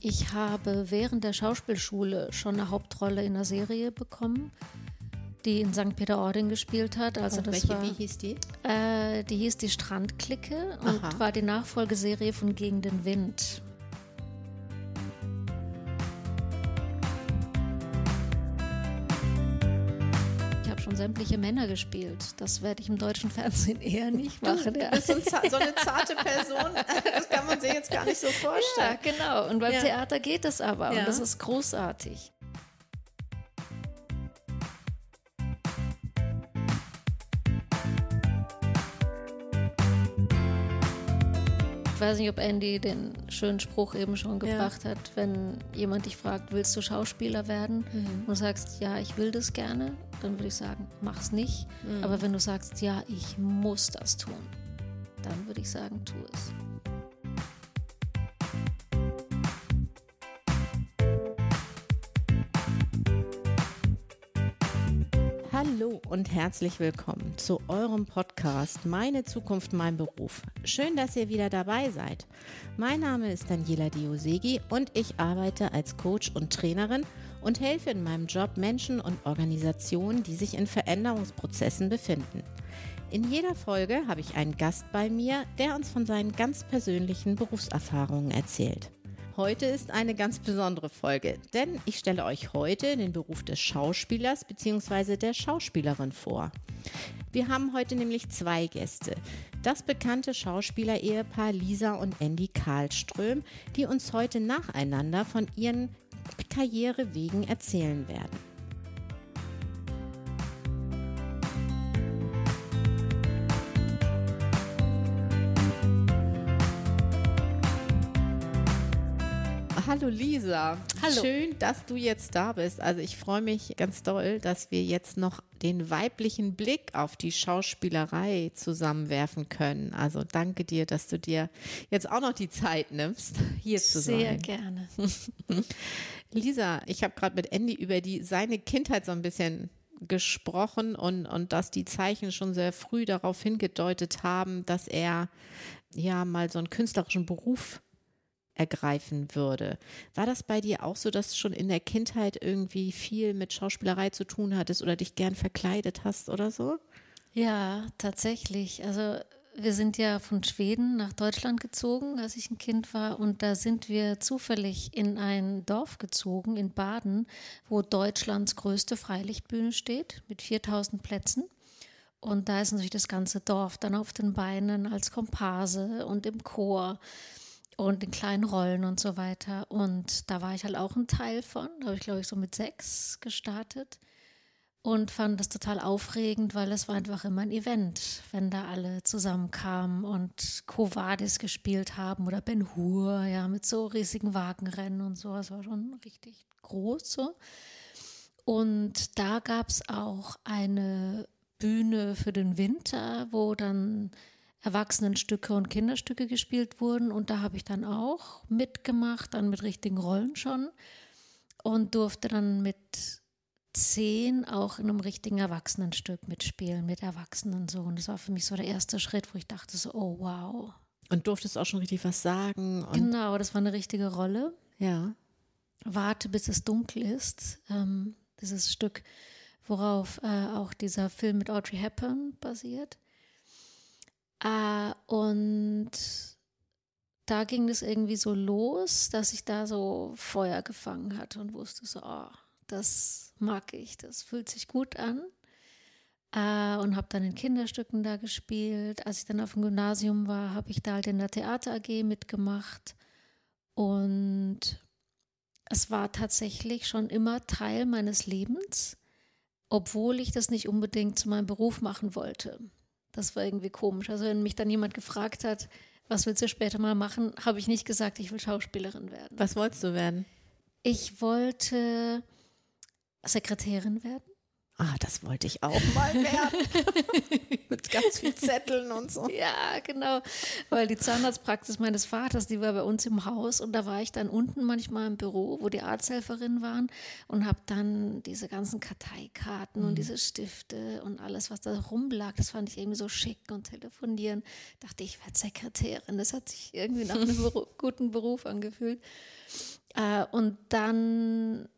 Ich habe während der Schauspielschule schon eine Hauptrolle in einer Serie bekommen, die in St. Peter-Ording gespielt hat. Also Und das welche, war, wie hieß die? Äh, die hieß die Strandklicke und Aha. war die Nachfolgeserie von Gegen den Wind. Sämtliche Männer gespielt. Das werde ich im deutschen Fernsehen eher nicht machen. Du ja. bist so, eine zarte Person. Das kann man sich jetzt gar nicht so Ja, vorstellen. genau. Und beim Ja. Theater geht es aber. Ja. Und das ist großartig. Weiß nicht, ob Andy den schönen Spruch eben schon gebracht hat, wenn jemand dich fragt, willst du Schauspieler werden? Und du sagst, ja, ich will das gerne, dann würde ich sagen, mach's nicht. Aber wenn du sagst, ja, ich muss das tun, dann würde ich sagen, tu es. Hallo und herzlich willkommen zu eurem Podcast Meine Zukunft, mein Beruf. Schön, dass ihr wieder dabei seid. Mein Name ist Daniela Diosegi und ich arbeite als Coach und Trainerin und helfe in meinem Job Menschen und Organisationen, die sich in Veränderungsprozessen befinden. In jeder Folge habe ich einen Gast bei mir, der uns von seinen ganz persönlichen Berufserfahrungen erzählt. Heute ist eine ganz besondere Folge, denn ich stelle euch heute den Beruf des Schauspielers bzw. der Schauspielerin vor. Wir haben heute nämlich zwei Gäste. Das bekannte Schauspielerehepaar Lisa und Andy Karlström, die uns heute nacheinander von ihren Karrierewegen erzählen werden. Hallo Lisa. Hallo. Schön, dass du jetzt da bist. Also ich freue mich ganz doll, dass wir jetzt noch den weiblichen Blick auf die Schauspielerei zusammenwerfen können. Also danke dir, dass du dir jetzt auch noch die Zeit nimmst, hier zu Sehr sein. gerne. Lisa, ich habe gerade mit Andy über die seine Kindheit so ein bisschen gesprochen und, und dass die Zeichen schon sehr früh darauf hingedeutet haben, dass er ja mal so einen künstlerischen Beruf ergreifen würde. War das bei dir auch so, dass du schon in der Kindheit irgendwie viel mit Schauspielerei zu tun hattest oder dich gern verkleidet hast oder so? Ja, tatsächlich. Also wir sind ja von Schweden nach Deutschland gezogen, als ich ein Kind war. Und da sind wir zufällig in ein Dorf gezogen, in Baden, wo Deutschlands größte Freilichtbühne steht, mit 4000 Plätzen. Und da ist natürlich das ganze Dorf dann auf den Beinen als Komparse und im Chor und in kleinen Rollen und so weiter. Und da war ich halt auch ein Teil von. Da habe ich, glaube ich, so mit sechs gestartet und fand das total aufregend, weil es war einfach immer ein Event, wenn da alle zusammenkamen und Covadis gespielt haben oder Ben Hur, ja, mit so riesigen Wagenrennen und so. Das war schon richtig groß so. Und da gab es auch eine Bühne für den Winter, wo dann Erwachsenenstücke und Kinderstücke gespielt wurden. Und da habe ich dann auch mitgemacht, dann mit richtigen Rollen schon. Und durfte dann mit zehn auch in einem richtigen Erwachsenenstück mitspielen, mit Erwachsenen so. Und das war für mich so der erste Schritt, wo ich dachte so, oh wow. Und durftest auch schon richtig was sagen Genau, das war eine richtige Rolle. ja. Warte, bis es dunkel ist. Ähm, dieses Stück, worauf äh, auch dieser Film mit Audrey Hepburn basiert. Äh, und da ging es irgendwie so los, dass ich da so Feuer gefangen hatte und wusste so, oh, das mag ich, das fühlt sich gut an. Äh, und habe dann in Kinderstücken da gespielt. Als ich dann auf dem Gymnasium war, habe ich da halt in der Theater AG mitgemacht. Und es war tatsächlich schon immer Teil meines Lebens, obwohl ich das nicht unbedingt zu meinem Beruf machen wollte. Das war irgendwie komisch. Also wenn mich dann jemand gefragt hat, was willst du später mal machen, habe ich nicht gesagt, ich will Schauspielerin werden. Was wolltest du werden? Ich wollte Sekretärin werden. Ah, das wollte ich auch mal werden. Mit ganz vielen Zetteln und so. Ja, genau. Weil die Zahnarztpraxis meines Vaters, die war bei uns im Haus und da war ich dann unten manchmal im Büro, wo die Arzthelferinnen waren und habe dann diese ganzen Karteikarten mhm. und diese Stifte und alles, was da rumlag, das fand ich irgendwie so schick und telefonieren. Dachte ich, werde Sekretärin. Das hat sich irgendwie nach einem guten Beruf angefühlt. Äh, und dann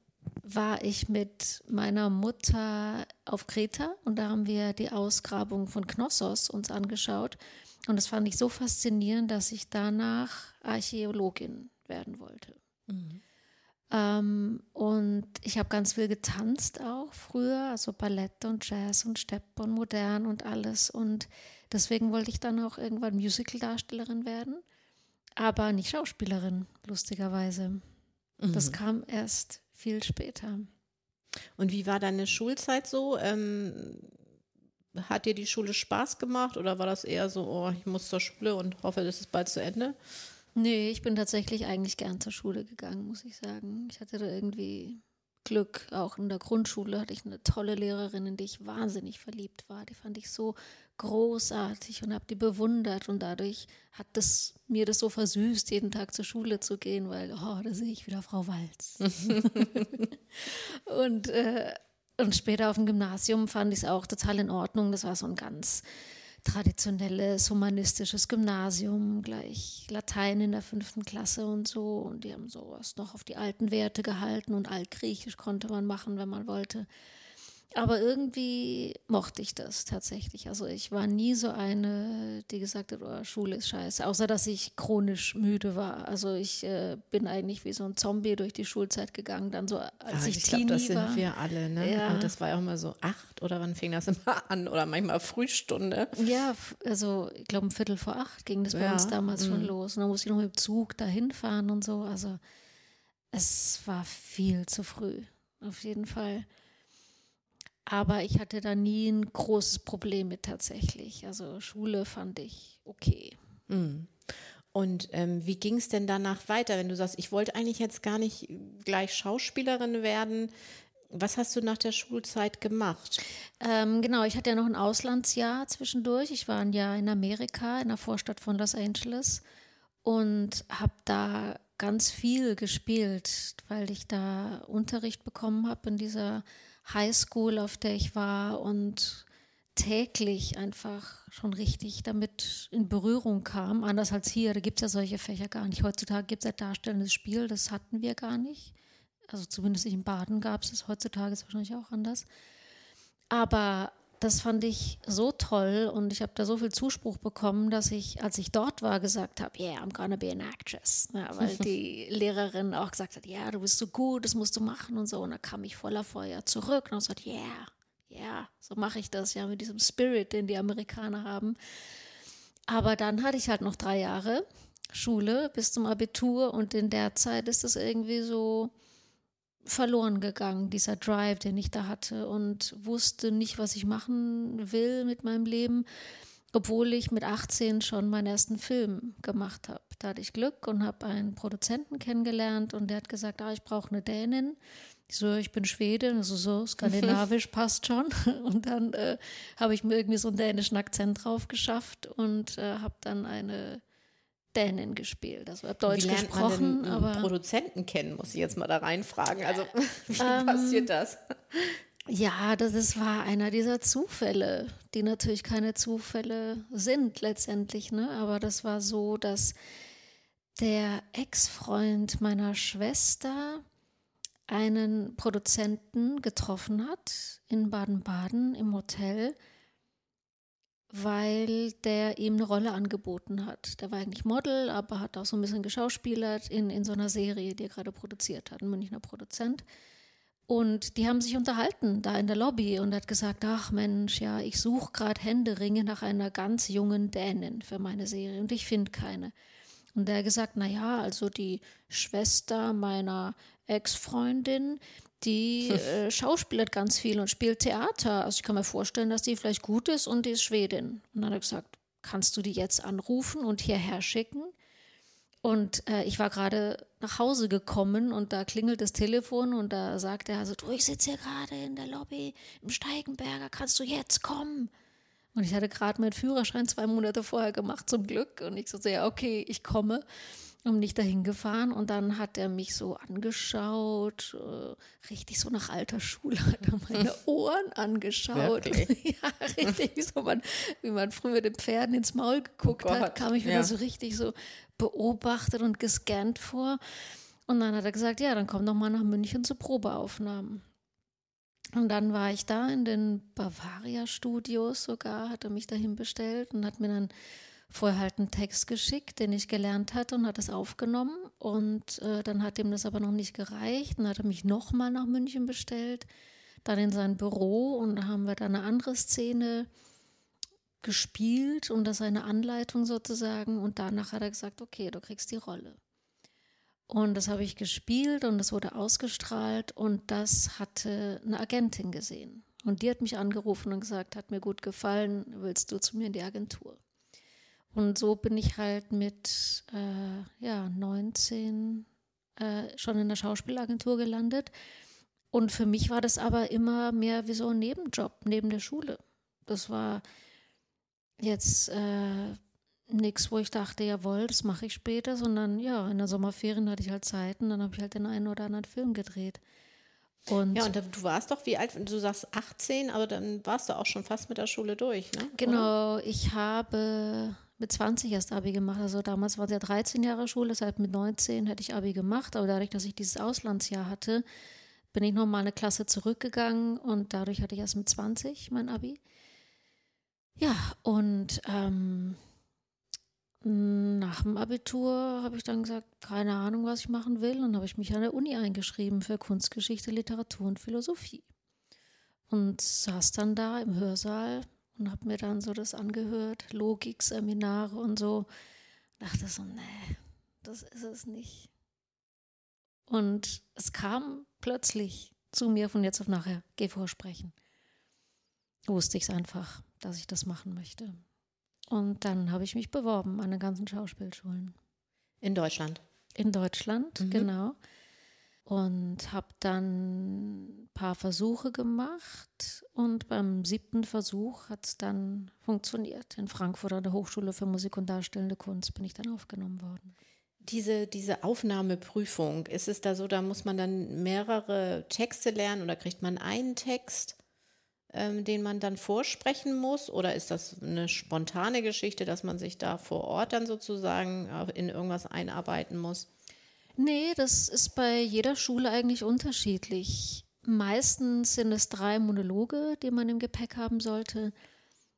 war ich mit meiner Mutter auf Kreta und da haben wir die Ausgrabung von Knossos uns angeschaut. Und das fand ich so faszinierend, dass ich danach Archäologin werden wollte. Mhm. Ähm, und ich habe ganz viel getanzt auch früher, also Ballett und Jazz und Stepp und Modern und alles. Und deswegen wollte ich dann auch irgendwann Musical-Darstellerin werden, aber nicht Schauspielerin, lustigerweise. Mhm. Das kam erst viel später. Und wie war deine Schulzeit so? Ähm, hat dir die Schule Spaß gemacht oder war das eher so, oh, ich muss zur Schule und hoffe, das ist bald zu Ende? Nee, ich bin tatsächlich eigentlich gern zur Schule gegangen, muss ich sagen. Ich hatte da irgendwie Glück. Auch in der Grundschule hatte ich eine tolle Lehrerin, in die ich wahnsinnig verliebt war. Die fand ich so großartig und habe die bewundert. Und dadurch hat das, mir das so versüßt, jeden Tag zur Schule zu gehen, weil, oh, da sehe ich wieder Frau Walz. und, äh, und später auf dem Gymnasium fand ich es auch total in Ordnung. Das war so ein ganz traditionelles humanistisches Gymnasium, gleich Latein in der fünften Klasse und so. Und die haben sowas noch auf die alten Werte gehalten und Altgriechisch konnte man machen, wenn man wollte. Aber irgendwie mochte ich das tatsächlich. Also ich war nie so eine, die gesagt hat, oh, Schule ist scheiße, außer dass ich chronisch müde war. Also ich äh, bin eigentlich wie so ein Zombie durch die Schulzeit gegangen, dann so als ah, ich, ich Teenie glaub, das sind wir alle, ne? Ja. Aber das war ja auch immer so acht oder wann fing das immer an oder manchmal Frühstunde. Ja, also ich glaube um Viertel vor acht ging das bei ja. uns damals mhm. schon los. Und dann musste ich noch mit dem Zug dahin fahren und so. Also es war viel zu früh, auf jeden Fall. Aber ich hatte da nie ein großes Problem mit tatsächlich. Also Schule fand ich okay. Mhm. Und ähm, wie ging es denn danach weiter, wenn du sagst, ich wollte eigentlich jetzt gar nicht gleich Schauspielerin werden? Was hast du nach der Schulzeit gemacht? Ähm, genau, ich hatte ja noch ein Auslandsjahr zwischendurch. Ich war ein Jahr in Amerika, in der Vorstadt von Los Angeles und habe da ganz viel gespielt, weil ich da Unterricht bekommen habe in dieser Highschool, auf der ich war und täglich einfach schon richtig damit in Berührung kam. Anders als hier, da gibt es ja solche Fächer gar nicht. Heutzutage gibt es ja darstellendes Spiel, das hatten wir gar nicht. Also zumindest in Baden gab es es, heutzutage ist es wahrscheinlich auch anders. Aber das fand ich so toll und ich habe da so viel Zuspruch bekommen, dass ich, als ich dort war, gesagt habe, yeah, I'm gonna be an actress. Ja, weil die Lehrerin auch gesagt hat, ja, yeah, du bist so gut, das musst du machen und so. Und da kam ich voller Feuer zurück und habe gesagt, yeah, yeah, so mache ich das ja mit diesem Spirit, den die Amerikaner haben. Aber dann hatte ich halt noch drei Jahre Schule bis zum Abitur und in der Zeit ist das irgendwie so, verloren gegangen, dieser Drive, den ich da hatte und wusste nicht, was ich machen will mit meinem Leben, obwohl ich mit 18 schon meinen ersten Film gemacht habe. Da hatte ich Glück und habe einen Produzenten kennengelernt und der hat gesagt, ah, ich brauche eine Dänin. Ich so, ich bin Schwedin, also so skandinavisch passt schon. Und dann äh, habe ich mir irgendwie so einen dänischen Akzent drauf geschafft und äh, habe dann eine Dänin gespielt. Also habe Deutsch wie lernt gesprochen, man denn aber Produzenten kennen, muss ich jetzt mal da reinfragen. Also wie ähm, passiert das? Ja, das ist, war einer dieser Zufälle, die natürlich keine Zufälle sind letztendlich. Ne? Aber das war so, dass der Ex-Freund meiner Schwester einen Produzenten getroffen hat in Baden-Baden im Hotel weil der ihm eine Rolle angeboten hat. Der war eigentlich Model, aber hat auch so ein bisschen geschauspielert in, in so einer Serie, die er gerade produziert hat, ein Münchner Produzent. Und die haben sich unterhalten da in der Lobby und hat gesagt, ach Mensch, ja, ich suche gerade Händeringe nach einer ganz jungen Dänin für meine Serie und ich finde keine. Und er hat gesagt, na ja, also die Schwester meiner Ex-Freundin, die äh, schauspielert ganz viel und spielt Theater. Also ich kann mir vorstellen, dass die vielleicht gut ist und die ist Schwedin. Und dann hat er gesagt, kannst du die jetzt anrufen und hierher schicken? Und äh, ich war gerade nach Hause gekommen und da klingelt das Telefon und da sagt er also, du, ich sitze hier gerade in der Lobby im Steigenberger, kannst du jetzt kommen? Und ich hatte gerade meinen Führerschein zwei Monate vorher gemacht, zum Glück. Und ich so, ja, okay, ich komme und nicht dahin gefahren. Und dann hat er mich so angeschaut, äh, richtig so nach alter Schule, hat er meine Ohren angeschaut. ja, richtig, so man, wie man früher den Pferden ins Maul geguckt oh hat, kam ich wieder ja. so richtig so beobachtet und gescannt vor. Und dann hat er gesagt, ja, dann komm doch mal nach München zu Probeaufnahmen. Und dann war ich da in den Bavaria Studios sogar, hat er mich dahin bestellt und hat mir dann vorher halt einen Text geschickt, den ich gelernt hatte und hat es aufgenommen. Und äh, dann hat ihm das aber noch nicht gereicht. Dann hat er mich nochmal nach München bestellt, dann in sein Büro und da haben wir dann eine andere Szene gespielt und das eine Anleitung sozusagen. Und danach hat er gesagt, okay, du kriegst die Rolle. Und das habe ich gespielt und das wurde ausgestrahlt und das hatte eine Agentin gesehen. Und die hat mich angerufen und gesagt, hat mir gut gefallen, willst du zu mir in die Agentur? Und so bin ich halt mit äh, ja, 19 äh, schon in der Schauspielagentur gelandet. Und für mich war das aber immer mehr wie so ein Nebenjob neben der Schule. Das war jetzt äh, nichts, wo ich dachte, jawohl, das mache ich später, sondern ja, in der Sommerferien hatte ich halt Zeit und dann habe ich halt den einen oder anderen Film gedreht. Und ja, und du warst doch wie alt, du sagst 18, aber dann warst du auch schon fast mit der Schule durch, ne? Genau, Oder? ich habe mit 20 erst Abi gemacht. Also damals war ja 13 Jahre Schule, deshalb mit 19 hätte ich Abi gemacht. Aber dadurch, dass ich dieses Auslandsjahr hatte, bin ich nochmal eine Klasse zurückgegangen und dadurch hatte ich erst mit 20 mein Abi. Ja, und ähm, nach dem Abitur habe ich dann gesagt, keine Ahnung, was ich machen will. Und habe ich mich an der Uni eingeschrieben für Kunstgeschichte, Literatur und Philosophie. Und saß dann da im Hörsaal und habe mir dann so das angehört, Logik, Seminare und so. Dachte so, nee, das ist es nicht. Und es kam plötzlich zu mir von jetzt auf nachher, geh vorsprechen. Wusste ich es einfach, dass ich das machen möchte. Und dann habe ich mich beworben an den ganzen Schauspielschulen. In Deutschland? In Deutschland, mhm. genau und habe dann ein paar Versuche gemacht und beim siebten Versuch hat es dann funktioniert. In Frankfurt an der Hochschule für Musik und Darstellende Kunst bin ich dann aufgenommen worden. Diese, diese Aufnahmeprüfung, ist es da so, da muss man dann mehrere Texte lernen oder kriegt man einen Text, ähm, den man dann vorsprechen muss? Oder ist das eine spontane Geschichte, dass man sich da vor Ort dann sozusagen in irgendwas einarbeiten muss? Nee, das ist bei jeder Schule eigentlich unterschiedlich. Meistens sind es drei Monologe, die man im Gepäck haben sollte.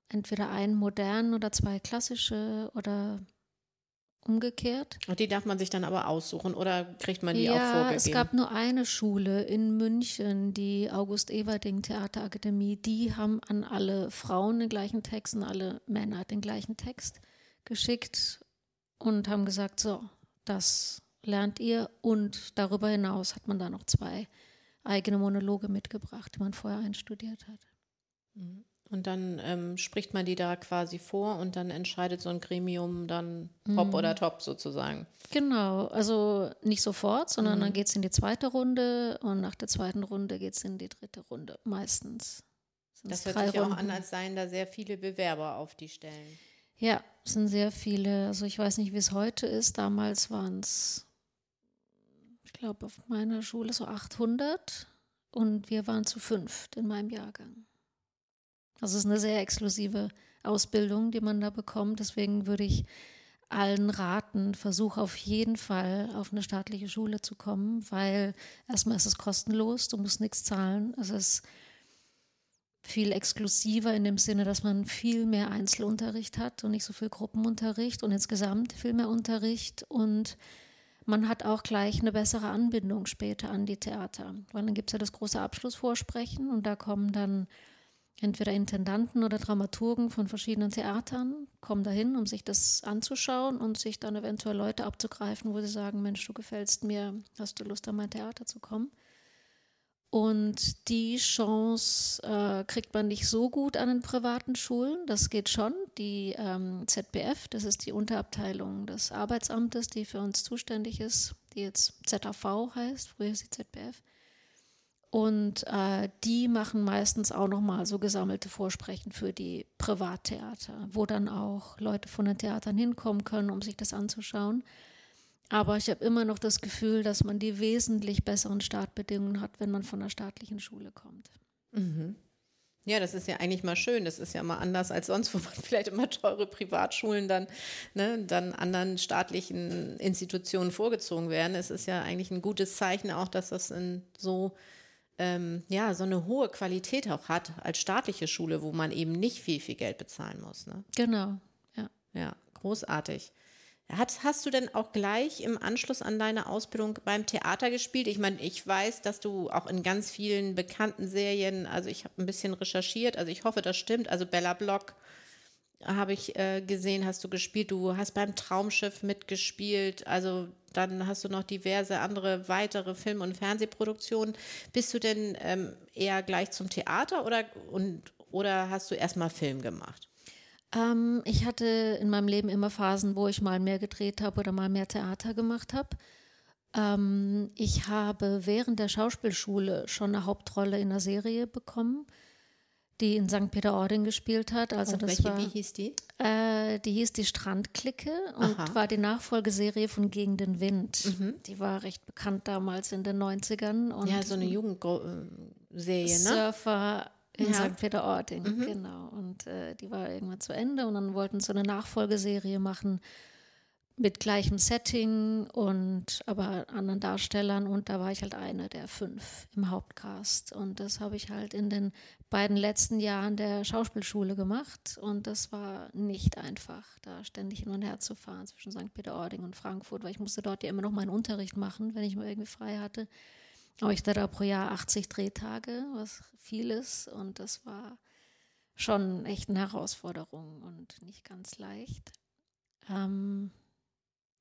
Entweder einen modernen oder zwei klassische oder umgekehrt. Und die darf man sich dann aber aussuchen oder kriegt man die ja, auch vorgegeben? Es gab nur eine Schule in München, die August Everding Theaterakademie. Die haben an alle Frauen den gleichen Text und alle Männer den gleichen Text geschickt und haben gesagt, so, das lernt ihr und darüber hinaus hat man da noch zwei eigene Monologe mitgebracht, die man vorher einstudiert hat. Mhm. Und dann ähm, spricht man die da quasi vor und dann entscheidet so ein Gremium dann top mhm. oder top sozusagen. Genau, also nicht sofort, sondern mhm. dann geht es in die zweite Runde und nach der zweiten Runde geht es in die dritte Runde, meistens. Das hört sich Runden. auch an, als seien da sehr viele Bewerber auf die Stellen. Ja, es sind sehr viele. Also ich weiß nicht, wie es heute ist. Damals waren es glaube, auf meiner Schule so 800 und wir waren zu fünft in meinem Jahrgang. Also es ist eine sehr exklusive Ausbildung, die man da bekommt. Deswegen würde ich allen raten, versuche auf jeden Fall auf eine staatliche Schule zu kommen, weil erstmal ist es kostenlos, du musst nichts zahlen. Es ist viel exklusiver in dem Sinne, dass man viel mehr Einzelunterricht hat und nicht so viel Gruppenunterricht und insgesamt viel mehr Unterricht und man hat auch gleich eine bessere Anbindung später an die Theater. Weil dann gibt es ja das große Abschlussvorsprechen und da kommen dann entweder Intendanten oder Dramaturgen von verschiedenen Theatern, kommen dahin, um sich das anzuschauen und sich dann eventuell Leute abzugreifen, wo sie sagen, Mensch, du gefällst mir, hast du Lust an mein Theater zu kommen? Und die Chance äh, kriegt man nicht so gut an den privaten Schulen. Das geht schon. Die ähm, ZBF, das ist die Unterabteilung des Arbeitsamtes, die für uns zuständig ist, die jetzt ZAV heißt, früher ist sie ZBF. Und äh, die machen meistens auch nochmal so gesammelte Vorsprechen für die Privattheater, wo dann auch Leute von den Theatern hinkommen können, um sich das anzuschauen. Aber ich habe immer noch das Gefühl, dass man die wesentlich besseren Startbedingungen hat, wenn man von einer staatlichen Schule kommt. Mhm. Ja, das ist ja eigentlich mal schön. Das ist ja mal anders als sonst, wo man vielleicht immer teure Privatschulen dann, ne, dann anderen staatlichen Institutionen vorgezogen werden. Es ist ja eigentlich ein gutes Zeichen auch, dass das in so ähm, ja, so eine hohe Qualität auch hat als staatliche Schule, wo man eben nicht viel, viel Geld bezahlen muss. Ne? Genau, ja. Ja, großartig. Hat, hast du denn auch gleich im Anschluss an deine Ausbildung beim Theater gespielt? Ich meine, ich weiß, dass du auch in ganz vielen bekannten Serien, also ich habe ein bisschen recherchiert, also ich hoffe, das stimmt. Also Bella Block habe ich äh, gesehen, hast du gespielt. Du hast beim Traumschiff mitgespielt. Also dann hast du noch diverse andere weitere Film- und Fernsehproduktionen. Bist du denn ähm, eher gleich zum Theater oder, und, oder hast du erstmal Film gemacht? Ähm, ich hatte in meinem Leben immer Phasen, wo ich mal mehr gedreht habe oder mal mehr Theater gemacht habe. Ähm, ich habe während der Schauspielschule schon eine Hauptrolle in einer Serie bekommen, die in St. Peter-Ording gespielt hat. Also und das welche, war, wie hieß die? Äh, die hieß die Strandklicke und Aha. war die Nachfolgeserie von Gegen den Wind. Mhm. Die war recht bekannt damals in den 90ern. Und Ja, so eine Jugendserie, ne? Surfer in Ja. St. Peter-Ording, Mhm. genau. Und äh, die war irgendwann zu Ende und dann wollten sie eine Nachfolgeserie machen mit gleichem Setting und aber anderen Darstellern und da war ich halt eine der fünf im Hauptcast und das habe ich halt in den beiden letzten Jahren der Schauspielschule gemacht und das war nicht einfach, da ständig hin und her zu fahren zwischen St. Peter-Ording und Frankfurt, weil ich musste dort ja immer noch meinen Unterricht machen, wenn ich mal irgendwie frei hatte. Aber ich hatte da pro Jahr 80 Drehtage, was viel ist. Und das war schon echt eine Herausforderung und nicht ganz leicht. Ähm,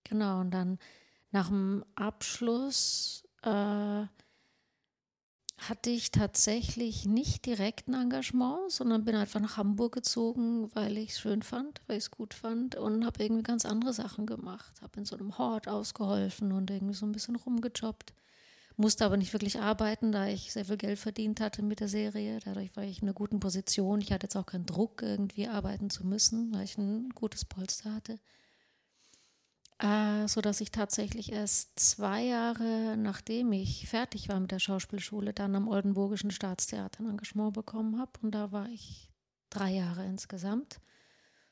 genau, und dann nach dem Abschluss äh, hatte ich tatsächlich nicht direkt ein Engagement, sondern bin einfach nach Hamburg gezogen, weil ich es schön fand, weil ich es gut fand und habe irgendwie ganz andere Sachen gemacht. Habe in so einem Hort ausgeholfen und irgendwie so ein bisschen rumgejobbt musste aber nicht wirklich arbeiten, da ich sehr viel Geld verdient hatte mit der Serie. Dadurch war ich in einer guten Position. Ich hatte jetzt auch keinen Druck, irgendwie arbeiten zu müssen, weil ich ein gutes Polster hatte. Äh, so dass ich tatsächlich erst zwei Jahre nachdem ich fertig war mit der Schauspielschule dann am Oldenburgischen Staatstheater ein Engagement bekommen habe. Und da war ich drei Jahre insgesamt.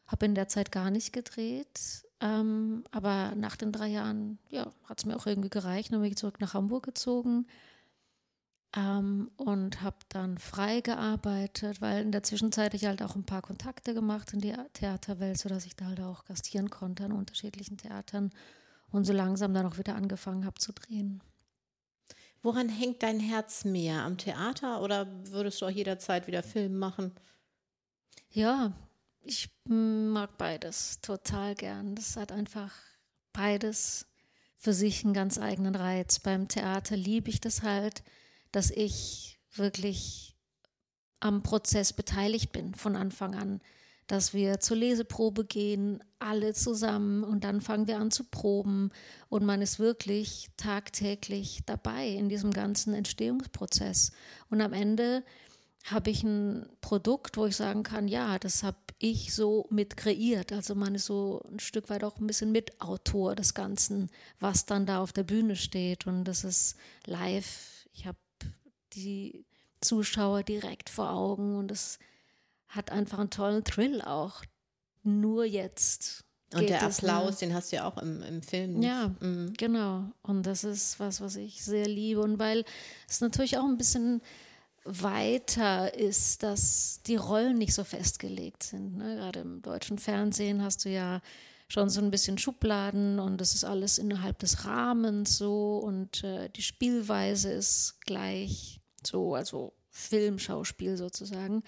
Habe in der Zeit gar nicht gedreht, ähm, aber nach den drei Jahren, ja, hat es mir auch irgendwie gereicht. Dann bin ich zurück nach Hamburg gezogen ähm, und habe dann frei gearbeitet, weil in der Zwischenzeit ich halt auch ein paar Kontakte gemacht in die Theaterwelt, sodass ich da halt auch gastieren konnte an unterschiedlichen Theatern und so langsam dann auch wieder angefangen habe zu drehen. Woran hängt dein Herz mehr? Am Theater oder würdest du auch jederzeit wieder Film machen? Ja, ich mag beides total gern. Das hat einfach beides für sich einen ganz eigenen Reiz. Beim Theater liebe ich das halt, dass ich wirklich am Prozess beteiligt bin von Anfang an. Dass wir zur Leseprobe gehen, alle zusammen und dann fangen wir an zu proben und man ist wirklich tagtäglich dabei in diesem ganzen Entstehungsprozess. Und am Ende habe ich ein Produkt, wo ich sagen kann, ja, das habe ich so mit kreiert. Also man ist so ein Stück weit auch ein bisschen Mitautor des Ganzen, was dann da auf der Bühne steht. Und das ist live. Ich habe die Zuschauer direkt vor Augen und es hat einfach einen tollen Thrill auch. Nur jetzt. Und der ne? Applaus, den hast du ja auch im, im Film. Ja, Mhm. genau. Und das ist was, was ich sehr liebe. Und weil es natürlich auch ein bisschen weiter ist, dass die Rollen nicht so festgelegt sind. Ne? Gerade im deutschen Fernsehen hast du ja schon so ein bisschen Schubladen und das ist alles innerhalb des Rahmens so und äh, die Spielweise ist gleich so, also Filmschauspiel sozusagen.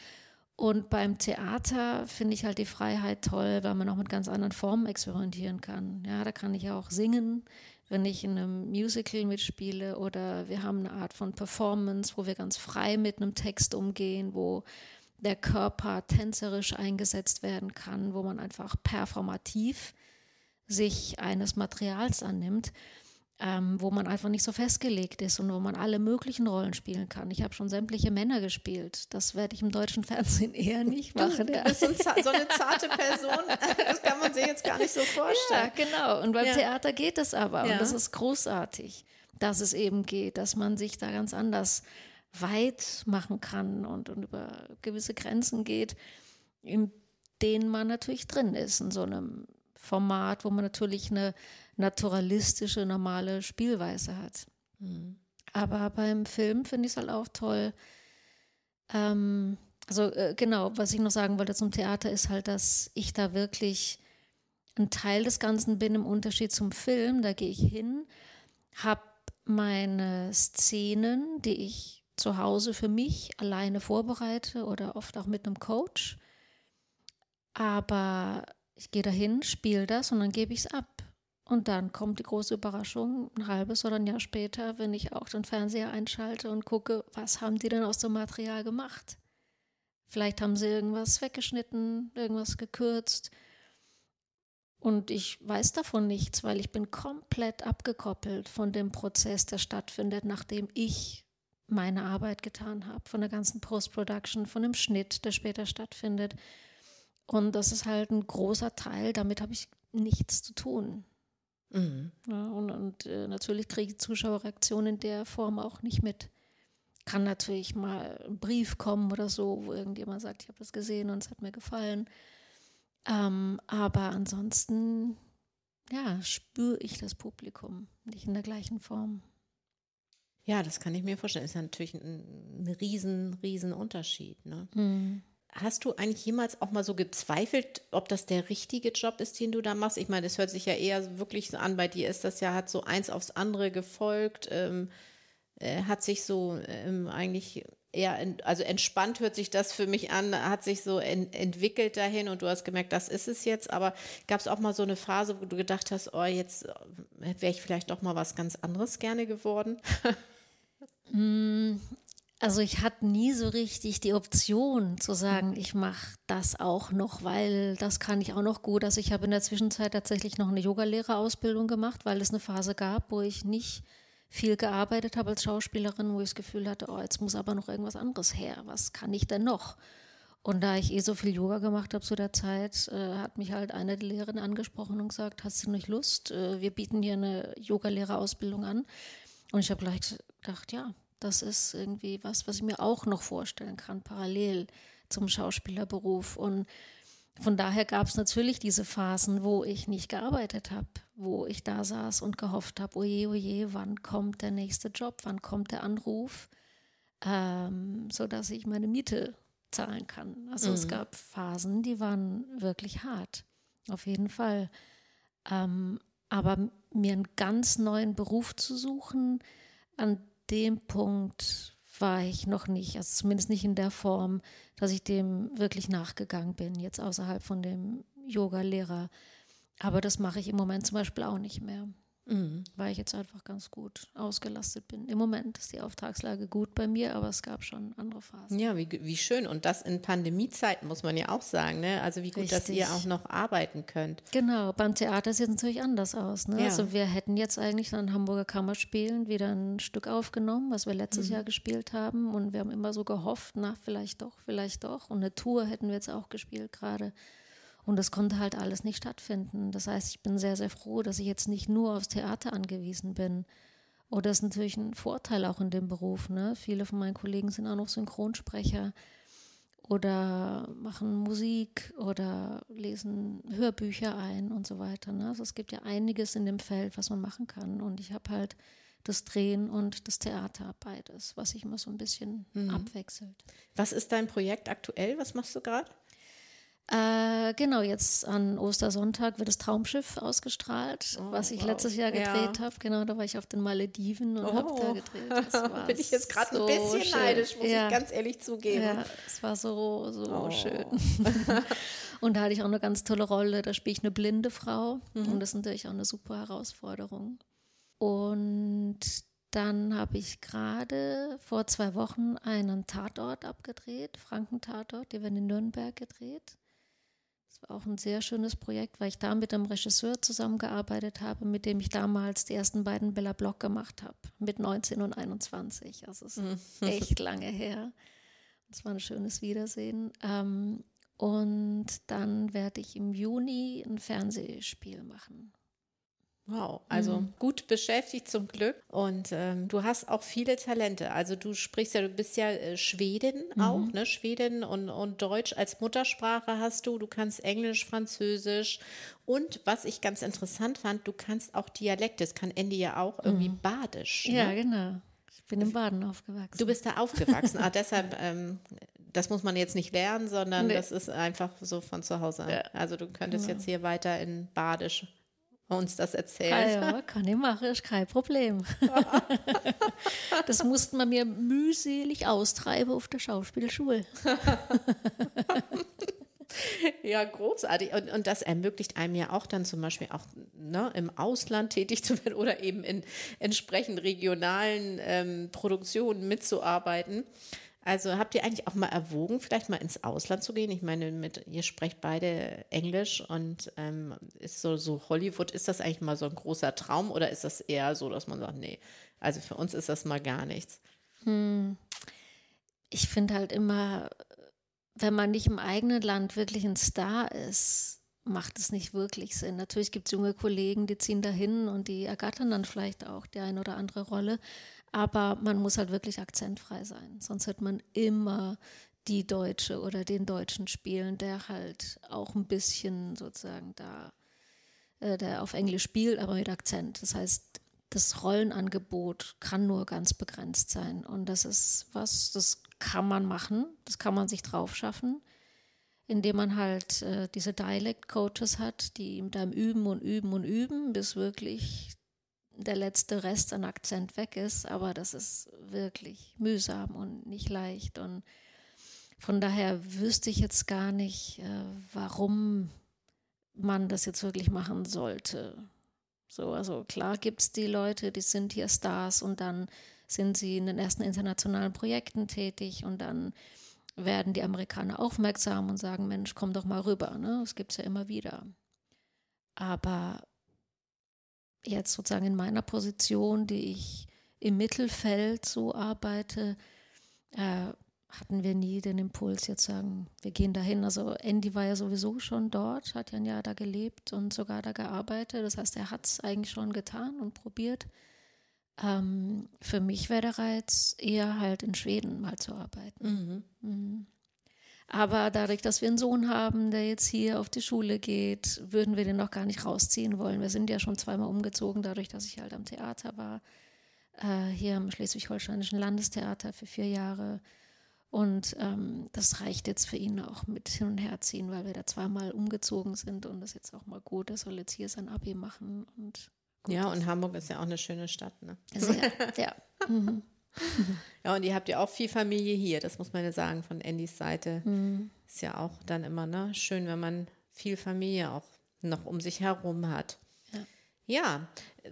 Und beim Theater finde ich halt die Freiheit toll, weil man auch mit ganz anderen Formen experimentieren kann. Ja, da kann ich auch singen, wenn ich in einem Musical mitspiele oder wir haben eine Art von Performance, wo wir ganz frei mit einem Text umgehen, wo der Körper tänzerisch eingesetzt werden kann, wo man einfach performativ sich eines Materials annimmt ähm, wo man einfach nicht so festgelegt ist und wo man alle möglichen Rollen spielen kann. Ich habe schon sämtliche Männer gespielt. Das werde ich im deutschen Fernsehen eher nicht machen. Du, du bist so, so, eine zarte Person. Das kann man sich jetzt gar nicht so vorstellen. Ja, genau. Und beim ja. Theater geht es aber. Ja. Und das ist großartig, dass es eben geht, dass man sich da ganz anders weit machen kann und, und über gewisse Grenzen geht, in denen man natürlich drin ist, in so einem Format, wo man natürlich eine naturalistische, normale Spielweise hat. Mhm. Aber beim Film finde ich es halt auch toll. Ähm, also äh, genau, was ich noch sagen wollte zum Theater ist halt, dass ich da wirklich ein Teil des Ganzen bin im Unterschied zum Film. Da gehe ich hin, habe meine Szenen, die ich zu Hause für mich alleine vorbereite oder oft auch mit einem Coach. Aber ich gehe dahin, spiele das und dann gebe ich es ab. Und dann kommt die große Überraschung, ein halbes oder ein Jahr später, wenn ich auch den Fernseher einschalte und gucke, was haben die denn aus dem Material gemacht? Vielleicht haben sie irgendwas weggeschnitten, irgendwas gekürzt. Und ich weiß davon nichts, weil ich bin komplett abgekoppelt von dem Prozess, der stattfindet, nachdem ich meine Arbeit getan habe, von der ganzen Post-Production, von dem Schnitt, der später stattfindet. Und das ist halt ein großer Teil, damit habe ich nichts zu tun. Mhm. Ja, und, und äh, natürlich kriege ich Zuschauerreaktionen in der Form auch nicht mit. Kann natürlich mal ein Brief kommen oder so, wo irgendjemand sagt, ich habe das gesehen und es hat mir gefallen. Ähm, aber ansonsten, ja, spüre ich das Publikum nicht in der gleichen Form. Ja, das kann ich mir vorstellen. Das ist ja natürlich ein, ein riesen, riesen Unterschied. Ne? Mhm. Hast du eigentlich jemals auch mal so gezweifelt, ob das der richtige Job ist, den du da machst? Ich meine, das hört sich ja eher wirklich so an, bei dir ist das ja, hat so eins aufs andere gefolgt, ähm, äh, hat sich so ähm, eigentlich eher, also entspannt hört sich das für mich an, hat sich so en entwickelt dahin und du hast gemerkt, das ist es jetzt, aber gab es auch mal so eine Phase, wo du gedacht hast, oh, jetzt äh, wäre ich vielleicht doch mal was ganz anderes gerne geworden? Also ich hatte nie so richtig die Option zu sagen, ich mache das auch noch, weil das kann ich auch noch gut. Also ich habe in der Zwischenzeit tatsächlich noch eine Yogalehrerausbildung gemacht, weil es eine Phase gab, wo ich nicht viel gearbeitet habe als Schauspielerin, wo ich das Gefühl hatte, oh, jetzt muss aber noch irgendwas anderes her. Was kann ich denn noch? Und da ich eh so viel Yoga gemacht habe zu der Zeit, äh, hat mich halt eine der Lehrerinnen angesprochen und gesagt, hast du nicht Lust? Äh, wir bieten dir eine Yogalehrerausbildung an. Und ich habe gleich gedacht, ja, das ist irgendwie was, was ich mir auch noch vorstellen kann, parallel zum Schauspielerberuf. Und von daher gab es natürlich diese Phasen, wo ich nicht gearbeitet habe, wo ich da saß und gehofft habe, oje, oje, wann kommt der nächste Job, wann kommt der Anruf, ähm, sodass ich meine Miete zahlen kann. Also mhm. es gab Phasen, die waren wirklich hart, auf jeden Fall. Ähm, aber mir einen ganz neuen Beruf zu suchen, an dem Punkt war ich noch nicht, also zumindest nicht in der Form, dass ich dem wirklich nachgegangen bin, jetzt außerhalb von dem Yoga-Lehrer. Aber das mache ich im Moment zum Beispiel auch nicht mehr. Mhm. Weil ich jetzt einfach ganz gut ausgelastet bin. Im Moment ist die Auftragslage gut bei mir, aber es gab schon andere Phasen. Ja, wie, wie schön. Und das in Pandemiezeiten, muss man ja auch sagen. Ne? Also wie gut, Richtig. dass ihr auch noch arbeiten könnt. Genau, beim Theater sieht es natürlich anders aus. Ne? Ja. Also wir hätten jetzt eigentlich an Hamburger Kammerspielen wieder ein Stück aufgenommen, was wir letztes mhm. Jahr gespielt haben. Und wir haben immer so gehofft, na, vielleicht doch, vielleicht doch. Und eine Tour hätten wir jetzt auch gespielt gerade. Und das konnte halt alles nicht stattfinden. Das heißt, ich bin sehr, sehr froh, dass ich jetzt nicht nur aufs Theater angewiesen bin. Und das ist natürlich ein Vorteil auch in dem Beruf. Ne? Viele von meinen Kollegen sind auch noch Synchronsprecher oder machen Musik oder lesen Hörbücher ein und so weiter. Ne? Also es gibt ja einiges in dem Feld, was man machen kann. Und ich habe halt das Drehen und das Theater, beides, was sich immer so ein bisschen mhm. abwechselt. Was ist dein Projekt aktuell? Was machst du gerade? Äh, genau, jetzt an Ostersonntag wird das Traumschiff ausgestrahlt, oh, was ich wow. letztes Jahr gedreht ja. habe. Genau, da war ich auf den Malediven und oh. habe da gedreht. Bin ich jetzt gerade so ein bisschen schön. neidisch, muss ja. ich ganz ehrlich zugeben. Ja, es war so, so oh. schön. und da hatte ich auch eine ganz tolle Rolle. Da spiele ich eine blinde Frau mhm. und das ist natürlich auch eine super Herausforderung. Und dann habe ich gerade vor zwei Wochen einen Tatort abgedreht, Franken-Tatort, die werden in Nürnberg gedreht war auch ein sehr schönes Projekt, weil ich da mit einem Regisseur zusammengearbeitet habe, mit dem ich damals die ersten beiden Bella Block gemacht habe, mit 19 und 21. Also es ist mhm. echt lange her. Es war ein schönes Wiedersehen. Ähm, und dann werde ich im Juni ein Fernsehspiel machen. Wow, also mhm. gut beschäftigt zum Glück. Und ähm, du hast auch viele Talente. Also du sprichst ja, du bist ja äh, Schwedin mhm. auch, ne? Schwedin und, und Deutsch als Muttersprache hast du. Du kannst Englisch, Französisch. Und was ich ganz interessant fand, du kannst auch Dialekte. Das kann Andy ja auch irgendwie mhm. Badisch. Ne? Ja, genau. Ich bin in Baden aufgewachsen. Du bist da aufgewachsen. ah, deshalb, ähm, das muss man jetzt nicht lernen, sondern nee. das ist einfach so von zu Hause. Ja. Also du könntest genau. jetzt hier weiter in Badisch uns das erzählt. Ja, ja, kann ich machen, ist kein Problem. das musste man mir mühselig austreiben auf der Schauspielschule. ja, großartig. Und, und das ermöglicht einem ja auch dann zum Beispiel auch ne, im Ausland tätig zu werden oder eben in entsprechend regionalen ähm, Produktionen mitzuarbeiten. Also habt ihr eigentlich auch mal erwogen, vielleicht mal ins Ausland zu gehen? Ich meine, mit, ihr sprecht beide Englisch und ähm, ist so, so Hollywood, ist das eigentlich mal so ein großer Traum oder ist das eher so, dass man sagt, nee, also für uns ist das mal gar nichts? Hm. Ich finde halt immer, wenn man nicht im eigenen Land wirklich ein Star ist, macht es nicht wirklich Sinn. Natürlich gibt es junge Kollegen, die ziehen dahin und die ergattern dann vielleicht auch die eine oder andere Rolle. Aber man muss halt wirklich akzentfrei sein. Sonst wird man immer die Deutsche oder den Deutschen spielen, der halt auch ein bisschen sozusagen da, äh, der auf Englisch spielt, aber mit Akzent. Das heißt, das Rollenangebot kann nur ganz begrenzt sein. Und das ist was, das kann man machen, das kann man sich drauf schaffen, indem man halt äh, diese Dialect-Coaches hat, die ihm dann üben und üben und üben, bis wirklich der letzte Rest an Akzent weg ist, aber das ist wirklich mühsam und nicht leicht. Und von daher wüsste ich jetzt gar nicht, äh, warum man das jetzt wirklich machen sollte. So, also klar gibt es die Leute, die sind hier Stars und dann sind sie in den ersten internationalen Projekten tätig und dann werden die Amerikaner aufmerksam und sagen, Mensch, komm doch mal rüber. Ne? Das gibt es ja immer wieder. Aber jetzt sozusagen in meiner Position, die ich im Mittelfeld so arbeite, äh, hatten wir nie den Impuls, jetzt sagen, wir gehen dahin. Also Andy war ja sowieso schon dort, hat ja ein Jahr da gelebt und sogar da gearbeitet. Das heißt, er hat es eigentlich schon getan und probiert. Ähm, für mich wäre der Reiz eher halt in Schweden mal zu arbeiten. Mhm. Mhm. Aber dadurch, dass wir einen Sohn haben, der jetzt hier auf die Schule geht, würden wir den noch gar nicht rausziehen wollen. Wir sind ja schon zweimal umgezogen, dadurch, dass ich halt am Theater war. Äh, hier am Schleswig-Holsteinischen Landestheater für vier Jahre. Und ähm, das reicht jetzt für ihn auch mit hin und her ziehen, weil wir da zweimal umgezogen sind und das jetzt auch mal gut. Er soll jetzt hier sein Abi machen. Und ja, und Hamburg ist ja auch eine schöne Stadt. Ne? Sehr, ja. Mhm. Ja, und ihr habt ja auch viel Familie hier, das muss man ja sagen, von Andys Seite. Mhm. Ist ja auch dann immer ne, schön, wenn man viel Familie auch noch um sich herum hat. Ja. ja,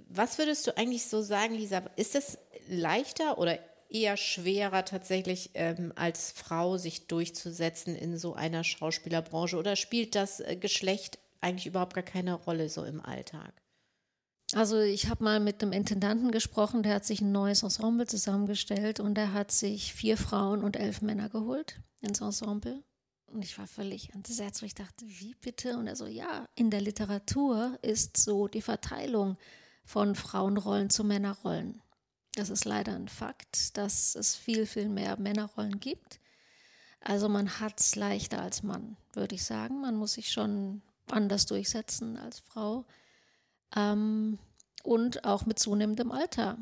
was würdest du eigentlich so sagen, Lisa? Ist es leichter oder eher schwerer tatsächlich ähm, als Frau sich durchzusetzen in so einer Schauspielerbranche oder spielt das äh, Geschlecht eigentlich überhaupt gar keine Rolle so im Alltag? Also ich habe mal mit einem Intendanten gesprochen, der hat sich ein neues Ensemble zusammengestellt und der hat sich vier Frauen und elf Männer geholt ins Ensemble. Und ich war völlig entsetzt, weil ich dachte, wie bitte? Und er so, ja, in der Literatur ist so die Verteilung von Frauenrollen zu Männerrollen. Das ist leider ein Fakt, dass es viel, viel mehr Männerrollen gibt. Also man hat es leichter als Mann, würde ich sagen. Man muss sich schon anders durchsetzen als Frau. Ähm, und auch mit zunehmendem Alter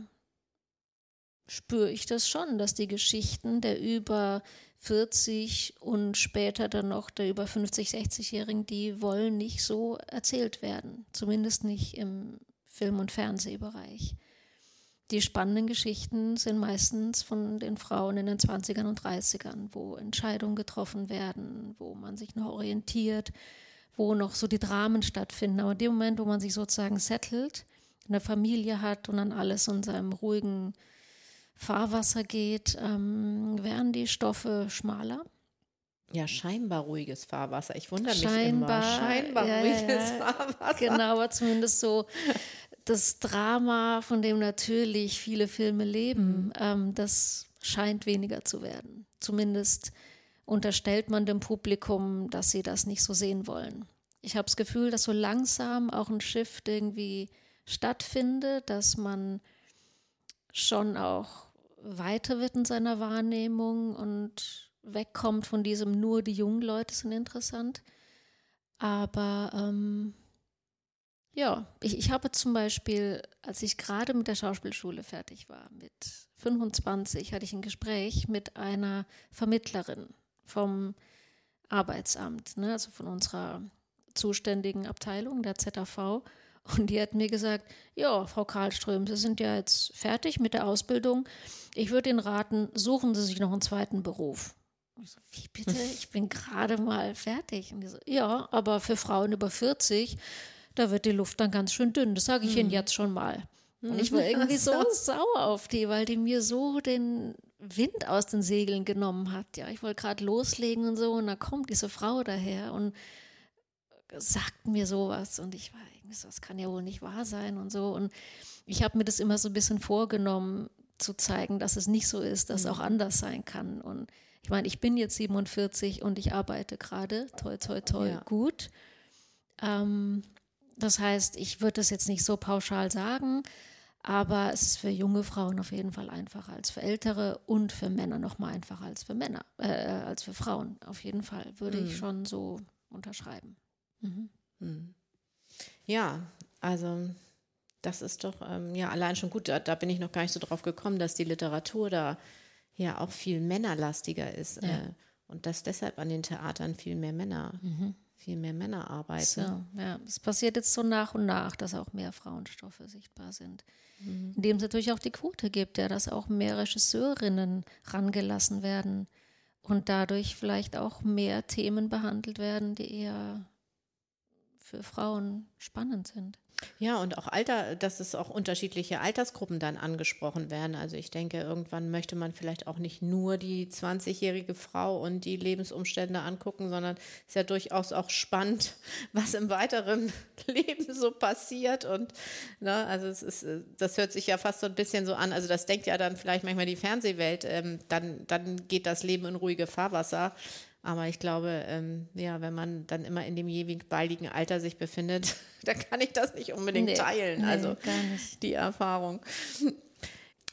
spüre ich das schon, dass die Geschichten der über 40 und später dann noch der über 50, 60-Jährigen, die wollen nicht so erzählt werden. Zumindest nicht im Film- und Fernsehbereich. Die spannenden Geschichten sind meistens von den Frauen in den 20ern und 30ern, wo Entscheidungen getroffen werden, wo man sich noch orientiert, wo noch so die Dramen stattfinden. Aber in dem Moment, wo man sich sozusagen settelt, eine Familie hat und dann alles in seinem ruhigen Fahrwasser geht, ähm, werden die Stoffe schmaler. Ja, scheinbar ruhiges Fahrwasser. Ich wundere mich scheinbar, immer. Scheinbar ja, ruhiges ja, Fahrwasser. Genau, aber zumindest so das Drama, von dem natürlich viele Filme leben, mhm. ähm, das scheint weniger zu werden. Zumindest unterstellt man dem Publikum, dass sie das nicht so sehen wollen. Ich habe das Gefühl, dass so langsam auch ein Shift irgendwie stattfindet, dass man schon auch weiter wird in seiner Wahrnehmung und wegkommt von diesem nur die jungen Leute sind interessant. Aber ähm, ja, ich, ich habe zum Beispiel, als ich gerade mit der Schauspielschule fertig war, mit 25, hatte ich ein Gespräch mit einer Vermittlerin vom Arbeitsamt, ne, also von unserer zuständigen Abteilung, der ZAV. Und die hat mir gesagt, ja, Frau Karlström, Sie sind ja jetzt fertig mit der Ausbildung. Ich würde Ihnen raten, suchen Sie sich noch einen zweiten Beruf. Ich so, wie bitte? Ich bin gerade mal fertig. Und die so, ja, aber für Frauen über 40, da wird die Luft dann ganz schön dünn. Das sage ich mhm. Ihnen jetzt schon mal. Und ich war irgendwie so sauer auf die, weil die mir so den Wind aus den Segeln genommen hat. Ja, ich wollte gerade loslegen und so, und da kommt diese Frau daher und sagt mir sowas. Und ich war das kann ja wohl nicht wahr sein und so. Und ich habe mir das immer so ein bisschen vorgenommen, zu zeigen, dass es nicht so ist, dass es auch mhm. anders sein kann. Und ich meine, ich bin jetzt 47 und ich arbeite gerade, toi, toi, toi, ja. gut. Ähm, das heißt, ich würde das jetzt nicht so pauschal sagen, aber es ist für junge Frauen auf jeden Fall einfacher als für ältere und für Männer noch mal einfacher als für Männer, äh, als für Frauen. Auf jeden Fall würde mhm. ich schon so unterschreiben. Mhm. Mhm. Ja, also das ist doch ähm, ja allein schon gut. Da, da, bin ich noch gar nicht so drauf gekommen, dass die Literatur da ja auch viel männerlastiger ist ja. äh, und dass deshalb an den Theatern viel mehr Männer, mhm. Viel mehr Männer arbeiten. So, ja, es passiert jetzt so nach und nach, dass auch mehr Frauenstoffe sichtbar sind. Mhm. Indem es natürlich auch die Quote gibt, ja, dass auch mehr Regisseurinnen rangelassen werden und dadurch vielleicht auch mehr Themen behandelt werden, die eher für Frauen spannend sind. Ja, und auch Alter, dass es auch unterschiedliche Altersgruppen dann angesprochen werden. Also ich denke, irgendwann möchte man vielleicht auch nicht nur die 20-jährige Frau und die Lebensumstände angucken, sondern es ist ja durchaus auch spannend, was im weiteren Leben so passiert. Und ne, also es ist, das hört sich ja fast so ein bisschen so an. Also das denkt ja dann vielleicht manchmal die Fernsehwelt, ähm, dann, dann geht das Leben in ruhige Fahrwasser. Aber ich glaube, ähm, ja, wenn man dann immer in dem jeweiligen Alter sich befindet, dann kann ich das nicht unbedingt nee, teilen. Nee, also die Erfahrung.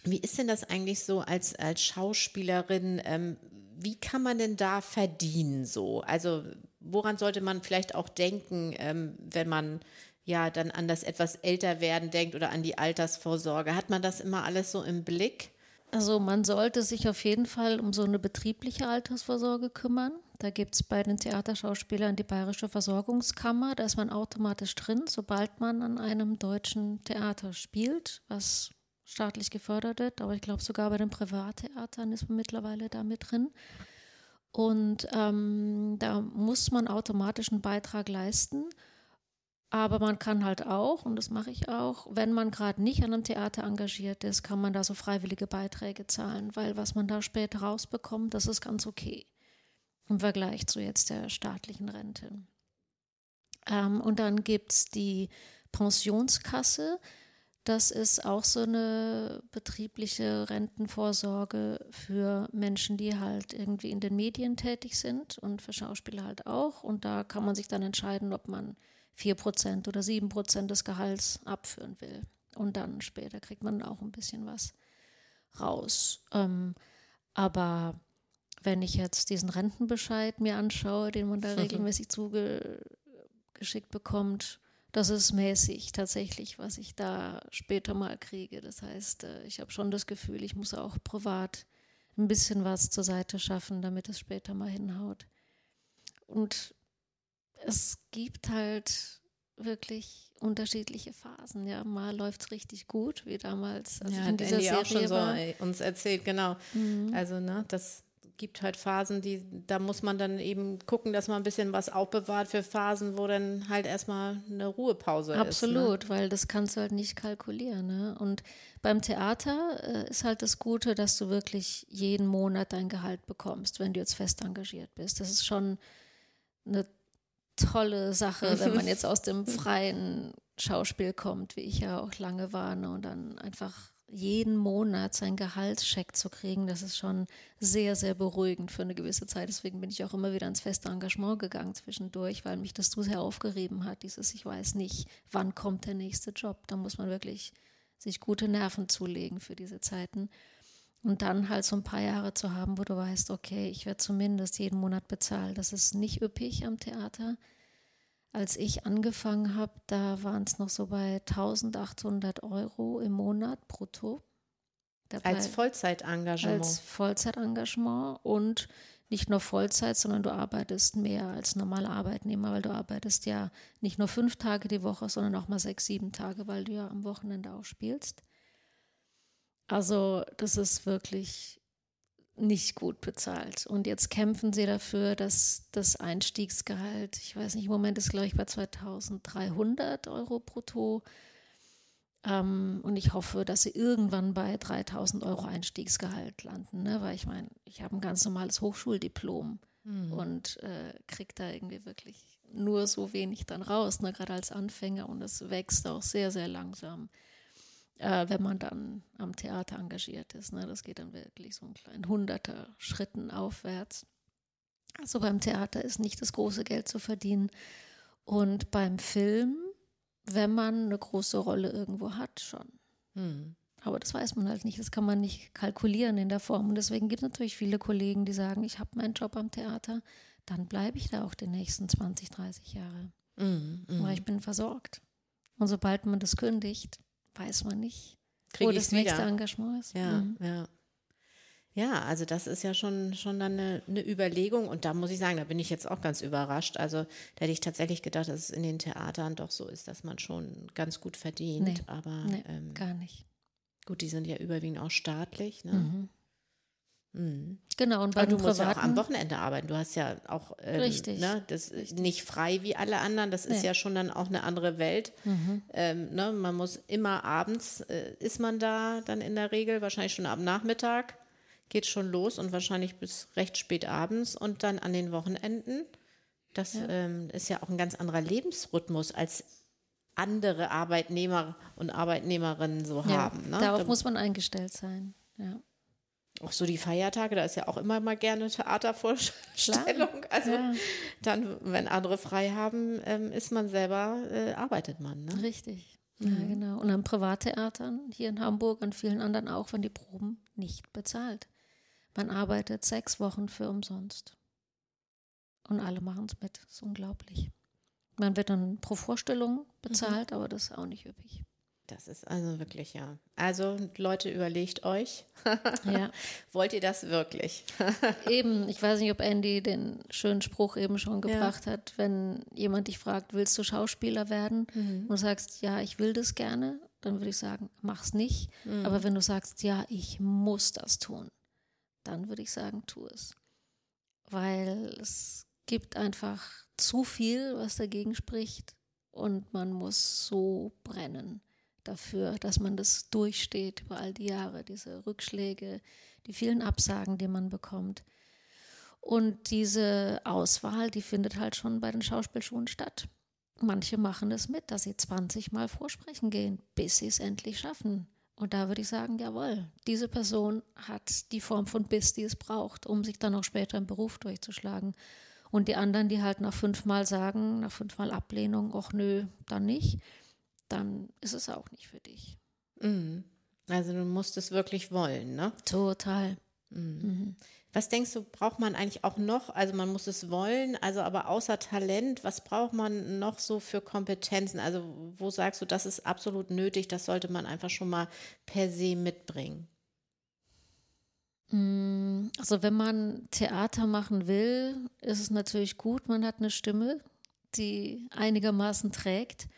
Wie ist denn das eigentlich so als, als Schauspielerin? Ähm, wie kann man denn da verdienen so? Also woran sollte man vielleicht auch denken, ähm, wenn man ja dann an das etwas älter werden denkt oder an die Altersvorsorge? Hat man das immer alles so im Blick? Also man sollte sich auf jeden Fall um so eine betriebliche Altersvorsorge kümmern. Da gibt es bei den Theaterschauspielern die Bayerische Versorgungskammer. Da ist man automatisch drin, sobald man an einem deutschen Theater spielt, was staatlich gefördert wird. Aber ich glaube, sogar bei den Privattheatern ist man mittlerweile da mit drin. Und ähm, da muss man automatisch einen Beitrag leisten. Aber man kann halt auch, und das mache ich auch, wenn man gerade nicht an einem Theater engagiert ist, kann man da so freiwillige Beiträge zahlen, weil was man da später rausbekommt, das ist ganz okay im Vergleich zu jetzt der staatlichen Rente. Ähm, und dann gibt es die Pensionskasse. Das ist auch so eine betriebliche Rentenvorsorge für Menschen, die halt irgendwie in den Medien tätig sind und für Schauspieler halt auch. Und da kann man sich dann entscheiden, ob man 4% oder 7% des Gehalts abführen will. Und dann später kriegt man auch ein bisschen was raus. Ähm, aber wenn ich jetzt diesen Rentenbescheid mir anschaue, den man da mhm. regelmäßig zugeschickt bekommt, das ist mäßig tatsächlich, was ich da später mal kriege. Das heißt, äh, ich habe schon das Gefühl, ich muss auch privat ein bisschen was zur Seite schaffen, damit es später mal hinhaut. Und es gibt halt wirklich unterschiedliche Phasen. Ja, mal läuft es richtig gut, wie damals. Also ja, in dieser Andy Serie auch schon war. so uns erzählt, genau. Mhm. Also, ne, das gibt halt Phasen, die, da muss man dann eben gucken, dass man ein bisschen was aufbewahrt für Phasen, wo dann halt erstmal eine Ruhepause Absolut, ist. Absolut, ne? weil das kannst du halt nicht kalkulieren. Ne? Und beim Theater äh, ist halt das Gute, dass du wirklich jeden Monat dein Gehalt bekommst, wenn du jetzt fest engagiert bist. Das ist schon eine tolle Sache, wenn man jetzt aus dem freien Schauspiel kommt, wie ich ja auch lange war, ne? und dann einfach jeden Monat seinen Gehaltscheck zu kriegen, das ist schon sehr, sehr beruhigend für eine gewisse Zeit. Deswegen bin ich auch immer wieder ins feste Engagement gegangen zwischendurch, weil mich das so sehr aufgerieben hat, dieses ich weiß nicht, wann kommt der nächste Job. Da muss man wirklich sich gute Nerven zulegen für diese Zeiten. Und dann halt so ein paar Jahre zu haben, wo du weißt, okay, ich werde zumindest jeden Monat bezahlt. Das ist nicht üppig am Theater. Als ich angefangen habe, da waren es noch so bei 1800 Euro im Monat brutto. Dabei, als Vollzeitengagement. Als Vollzeitengagement und nicht nur Vollzeit, sondern du arbeitest mehr als normaler Arbeitnehmer, weil du arbeitest ja nicht nur fünf Tage die Woche, sondern auch mal sechs, sieben Tage, weil du ja am Wochenende auch spielst. Also das ist wirklich nicht gut bezahlt. Und jetzt kämpfen sie dafür, dass das Einstiegsgehalt, ich weiß nicht, im Moment ist glaube ich bei 2300 Euro brutto. Ähm, und ich hoffe, dass sie irgendwann bei 3000 Euro Einstiegsgehalt landen, ne? weil ich meine, ich habe ein ganz normales Hochschuldiplom mhm. und äh, kriege da irgendwie wirklich nur so wenig dann raus, ne? gerade als Anfänger. Und es wächst auch sehr, sehr langsam äh, wenn man dann am Theater engagiert ist. Ne? Das geht dann wirklich so ein kleinen hunderter Schritten aufwärts. Also beim Theater ist nicht das große Geld zu verdienen. Und beim Film, wenn man eine große Rolle irgendwo hat, schon. Hm. Aber das weiß man halt nicht, das kann man nicht kalkulieren in der Form. Und deswegen gibt es natürlich viele Kollegen, die sagen, ich habe meinen Job am Theater, dann bleibe ich da auch die nächsten 20, 30 Jahre. Mm. Weil ich bin versorgt. Und sobald man das kündigt, weiß man nicht, Krieg wo das nächste wieder. Engagement ist. Ja, mhm. ja. Ja, also das ist ja schon, schon dann eine, eine, Überlegung und da muss ich sagen, da bin ich jetzt auch ganz überrascht. Also da hätte ich tatsächlich gedacht, dass es in den Theatern doch so ist, dass man schon ganz gut verdient. Nee, aber nee, ähm, gar nicht. Gut, die sind ja überwiegend auch staatlich. Ne? Mhm. Mhm. Genau, und bei Aber du musst ja auch am Wochenende arbeiten. Du hast ja auch ähm, Richtig. Ne, das Richtig. nicht frei wie alle anderen. Das nee. ist ja schon dann auch eine andere Welt. Mhm. Ähm, ne, man muss immer abends äh, ist man da dann in der Regel, wahrscheinlich schon am Nachmittag geht schon los und wahrscheinlich bis recht spät abends und dann an den Wochenenden. Das ja. Ähm, ist ja auch ein ganz anderer Lebensrhythmus als andere Arbeitnehmer und Arbeitnehmerinnen so ja, haben. Ne? Darauf da muss man eingestellt sein. Ja auch so die Feiertage, da ist ja auch immer mal gerne Theatervorstellung. Klar. Also ja. dann, wenn andere frei haben, ähm, ist man selber, äh, arbeitet man. Ne? Richtig. Mhm. Ja, genau. Und an Privattheatern hier in Hamburg und vielen anderen auch, wenn die Proben nicht bezahlt. Man arbeitet sechs Wochen für umsonst. Und alle machen es mit. Das ist unglaublich. Man wird dann pro Vorstellung bezahlt, mhm. aber das ist auch nicht üppig. Das ist also wirklich, ja. Also Leute, überlegt euch. ja. Wollt ihr das wirklich? eben, ich weiß nicht, ob Andy den schönen Spruch eben schon gebracht ja. hat, wenn jemand dich fragt, willst du Schauspieler werden? Mhm. Und du sagst, ja, ich will das gerne, dann würde ich sagen, mach's nicht. Mhm. Aber wenn du sagst, ja, ich muss das tun, dann würde ich sagen, tu es. Weil es gibt einfach zu viel, was dagegen spricht und man muss so brennen dafür, dass man das durchsteht über all die Jahre, diese Rückschläge, die vielen Absagen, die man bekommt. Und diese Auswahl, die findet halt schon bei den Schauspielschulen statt. Manche machen es mit, dass sie 20 Mal vorsprechen gehen, bis sie es endlich schaffen. Und da würde ich sagen, jawohl, diese Person hat die Form von Biss, die es braucht, um sich dann auch später im Beruf durchzuschlagen. Und die anderen, die halt nach fünfmal sagen, nach fünfmal Ablehnung, ach nö, dann nicht, dann ist es auch nicht für dich. Mhm. Also du musst es wirklich wollen, ne? Total. Mhm. Mhm. Was denkst du, braucht man eigentlich auch noch? Also man muss es wollen, also aber außer Talent, was braucht man noch so für Kompetenzen? Also wo sagst du, das ist absolut nötig, das sollte man einfach schon mal per se mitbringen? Mm, also wenn man Theater machen will, ist es natürlich gut, man hat eine Stimme, die einigermaßen trägt.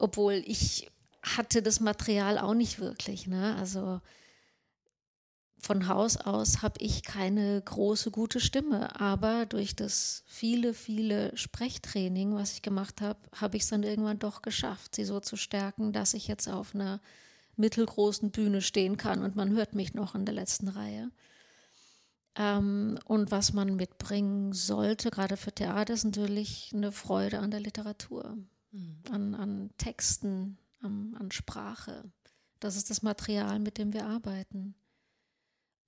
Obwohl ich hatte das Material auch nicht wirklich. Ne? Also von Haus aus habe ich keine große gute Stimme, aber durch das viele, viele Sprechtraining, was ich gemacht habe, habe ich es dann irgendwann doch geschafft, sie so zu stärken, dass ich jetzt auf einer mittelgroßen Bühne stehen kann und man hört mich noch in der letzten Reihe. Ähm, und was man mitbringen sollte, gerade für Theater, ist natürlich eine Freude an der Literatur. An, an Texten, an, an Sprache. Das ist das Material, mit dem wir arbeiten.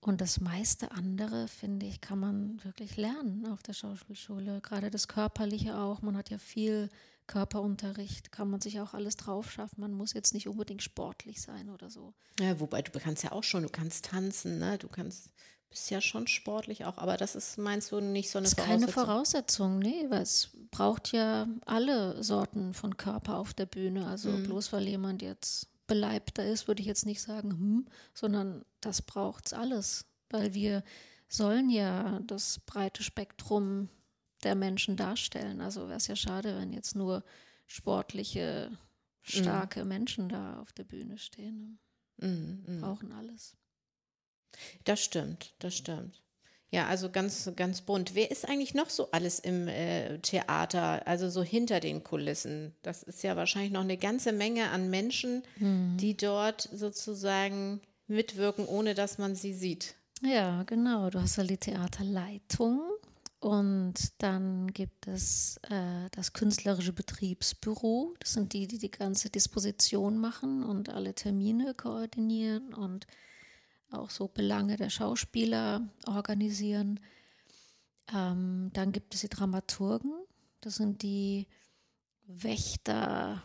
Und das meiste andere, finde ich, kann man wirklich lernen auf der Schauspielschule. Gerade das Körperliche auch. Man hat ja viel Körperunterricht, kann man sich auch alles drauf schaffen. Man muss jetzt nicht unbedingt sportlich sein oder so. Ja, wobei du kannst ja auch schon, du kannst tanzen, ne? Du kannst, bist ja schon sportlich auch, aber das ist, meinst du, nicht so eine das ist Voraussetzung? keine Voraussetzung, nee, weil es braucht ja alle Sorten von Körper auf der Bühne. Also mhm. bloß weil jemand jetzt beleibter ist, würde ich jetzt nicht sagen, hm, sondern das braucht es alles, weil wir sollen ja das breite Spektrum der Menschen darstellen. Also wäre es ja schade, wenn jetzt nur sportliche, starke mhm. Menschen da auf der Bühne stehen. Ne? Mhm, mh. Brauchen alles. Das stimmt, das stimmt. Ja, also ganz, ganz bunt. Wer ist eigentlich noch so alles im äh, Theater, also so hinter den Kulissen? Das ist ja wahrscheinlich noch eine ganze Menge an Menschen, mhm. die dort sozusagen mitwirken, ohne dass man sie sieht. Ja, genau. Du hast ja die Theaterleitung und dann gibt es äh, das künstlerische Betriebsbüro. Das sind die, die die ganze Disposition machen und alle Termine koordinieren und auch so Belange der Schauspieler organisieren. Ähm, dann gibt es die Dramaturgen, das sind die Wächter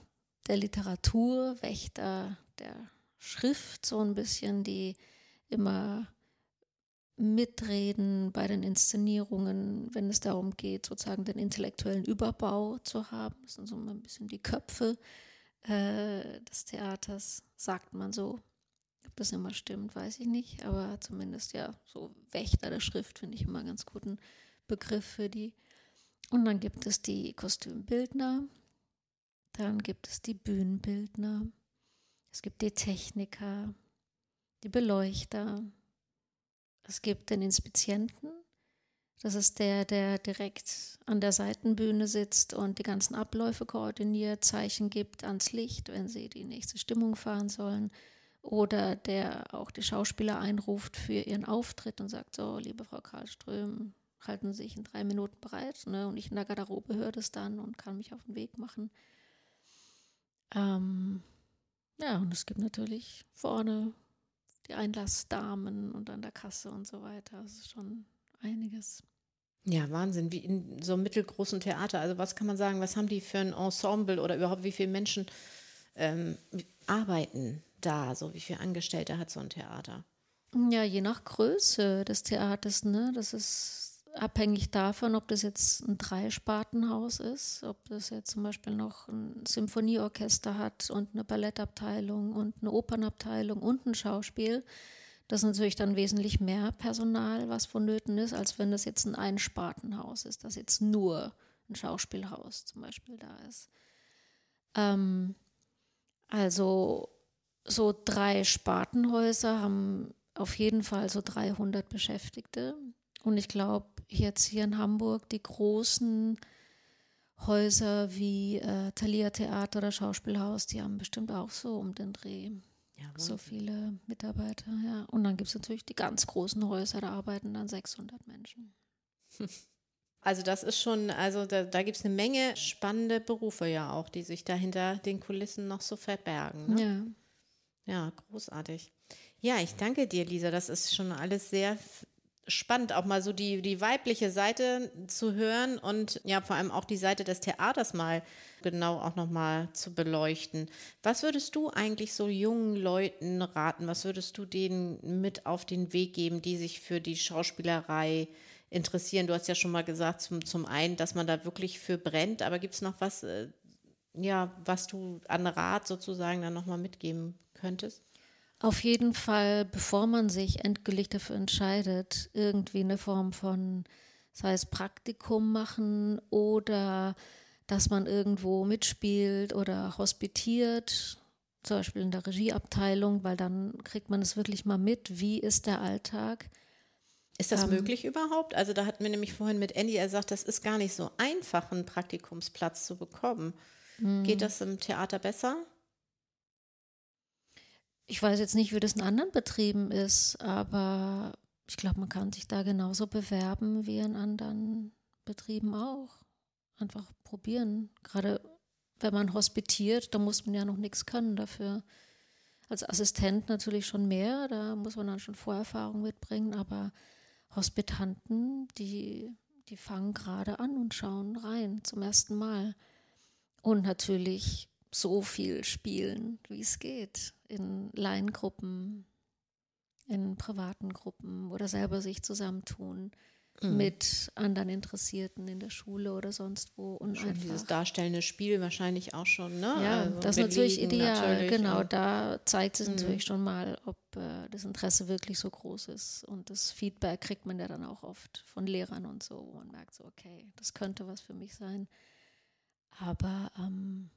der Literatur, Wächter der Schrift, so ein bisschen, die immer mitreden bei den Inszenierungen, wenn es darum geht, sozusagen den intellektuellen Überbau zu haben. Das sind so ein bisschen die Köpfe äh, des Theaters, sagt man so ob das immer stimmt, weiß ich nicht, aber zumindest ja, so Wächter der Schrift finde ich immer einen ganz guten Begriff für die. Und dann gibt es die Kostümbildner, dann gibt es die Bühnenbildner, es gibt die Techniker, die Beleuchter, es gibt den Inspizienten, das ist der, der direkt an der Seitenbühne sitzt und die ganzen Abläufe koordiniert, Zeichen gibt ans Licht, wenn sie die nächste Stimmung fahren sollen oder der auch die Schauspieler einruft für ihren Auftritt und sagt, so, liebe Frau Karlström, halten Sie sich in drei Minuten bereit. Ne? Und ich in der Garderobe höre das dann und kann mich auf den Weg machen. Ähm, ja, und es gibt natürlich vorne die Einlassdamen und an der Kasse und so weiter. Das ist schon einiges. Ja, Wahnsinn, wie in so einem mittelgroßen Theater. Also was kann man sagen, was haben die für ein Ensemble oder überhaupt wie viele Menschen ähm, arbeiten da? So wie viele Angestellte hat so ein Theater? Ja, je nach Größe des Theaters, ne? Das ist abhängig davon, ob das jetzt ein Dreispartenhaus ist, ob das jetzt zum Beispiel noch ein Symphonieorchester hat und eine Ballettabteilung und eine Opernabteilung und ein Schauspiel. Das ist natürlich dann wesentlich mehr Personal, was vonnöten ist, als wenn das jetzt ein Einspartenhaus ist, das jetzt nur ein Schauspielhaus zum Beispiel da ist. Ähm, also so drei Spartenhäuser haben auf jeden Fall so 300 Beschäftigte. Und ich glaube, jetzt hier in Hamburg die großen Häuser wie äh, Thalia Theater oder Schauspielhaus, die haben bestimmt auch so um den Dreh. Ja, so viele Mitarbeiter, ja. Und dann gibt es natürlich die ganz großen Häuser, da arbeiten dann 600 Menschen. Also das ist schon, also da, da gibt es eine Menge spannende Berufe ja auch, die sich dahinter den Kulissen noch so verbergen. Ne? Ja. Ja, großartig. Ja, ich danke dir, Lisa. Das ist schon alles sehr spannend, auch mal so die, die weibliche Seite zu hören und ja, vor allem auch die Seite des Theaters mal genau auch nochmal zu beleuchten. Was würdest du eigentlich so jungen Leuten raten? Was würdest du denen mit auf den Weg geben, die sich für die Schauspielerei interessieren? Du hast ja schon mal gesagt, zum, zum einen, dass man da wirklich für brennt, aber gibt es noch was, äh, ja, was du an Rat sozusagen dann nochmal mitgeben könntest? Auf jeden Fall, bevor man sich endgültig dafür entscheidet, irgendwie eine Form von, sei es Praktikum machen oder dass man irgendwo mitspielt oder hospitiert, zum Beispiel in der Regieabteilung, weil dann kriegt man es wirklich mal mit, wie ist der Alltag. Ist das ähm, möglich überhaupt? Also da hatten wir nämlich vorhin mit Andy, er sagt, das ist gar nicht so einfach, einen Praktikumsplatz zu bekommen. Geht das im Theater besser? Ich weiß jetzt nicht, wie das in anderen Betrieben ist, aber ich glaube, man kann sich da genauso bewerben wie in anderen Betrieben auch. Einfach probieren. Gerade wenn man hospitiert, da muss man ja noch nichts können dafür. Als Assistent natürlich schon mehr, da muss man dann schon Vorerfahrung mitbringen, aber Hospitanten, die, die fangen gerade an und schauen rein zum ersten Mal. Und natürlich so viel spielen, wie es geht, in Laiengruppen, in privaten Gruppen oder selber sich zusammentun mhm. mit anderen Interessierten in der Schule oder sonst wo. Und schon einfach, dieses darstellende Spiel wahrscheinlich auch schon, ne? Ja, also das ist natürlich ideal. Natürlich genau, da zeigt es mhm. natürlich schon mal, ob äh, das Interesse wirklich so groß ist. Und das Feedback kriegt man ja dann auch oft von Lehrern und so, wo man merkt, so, okay, das könnte was für mich sein. Aber ähm,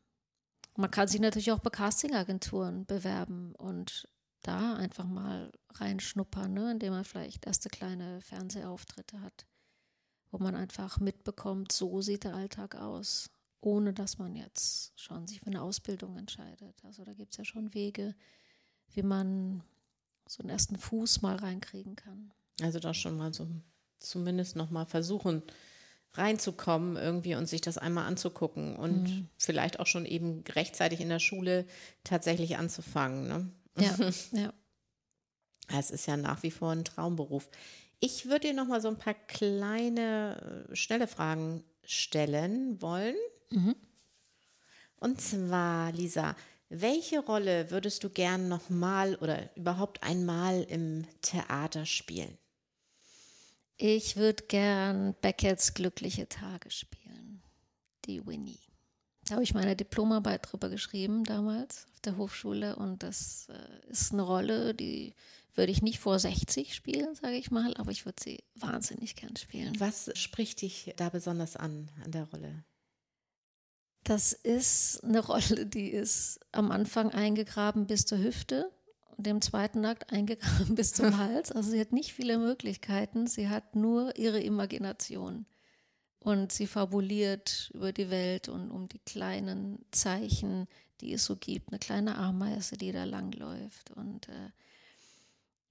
man kann sich natürlich auch bei Castingagenturen bewerben und da einfach mal reinschnuppern, ne? indem man vielleicht erste kleine Fernsehauftritte hat, wo man einfach mitbekommt, so sieht der Alltag aus, ohne dass man jetzt schon sich für eine Ausbildung entscheidet. Also da gibt es ja schon Wege, wie man so einen ersten Fuß mal reinkriegen kann. Also da schon mal so zumindest noch mal versuchen reinzukommen irgendwie und sich das einmal anzugucken und mhm. vielleicht auch schon eben rechtzeitig in der Schule tatsächlich anzufangen. Ne? Ja, ja. Es ist ja nach wie vor ein Traumberuf. Ich würde dir noch mal so ein paar kleine, äh, schnelle Fragen stellen wollen. Mhm. Und zwar, Lisa, welche Rolle würdest du gern noch mal oder überhaupt einmal im Theater spielen? Ich würde gern Beckett's Glückliche Tage spielen. Die Winnie. Da habe ich meine Diplomarbeit drüber geschrieben damals auf der Hochschule und das äh, ist eine Rolle, die würde ich nicht vor 60 spielen, sage ich mal, aber ich würde sie wahnsinnig gern spielen. Was spricht dich da besonders an, an der Rolle? Das ist eine Rolle, die ist am Anfang eingegraben bis zur Hüfte im zweiten Akt eingegraben bis zum Hals. Also sie hat nicht viele Möglichkeiten, sie hat nur ihre Imagination. Und sie fabuliert über die Welt und um die kleinen Zeichen, die es so gibt. Eine kleine Ameise, die da langläuft. Und äh,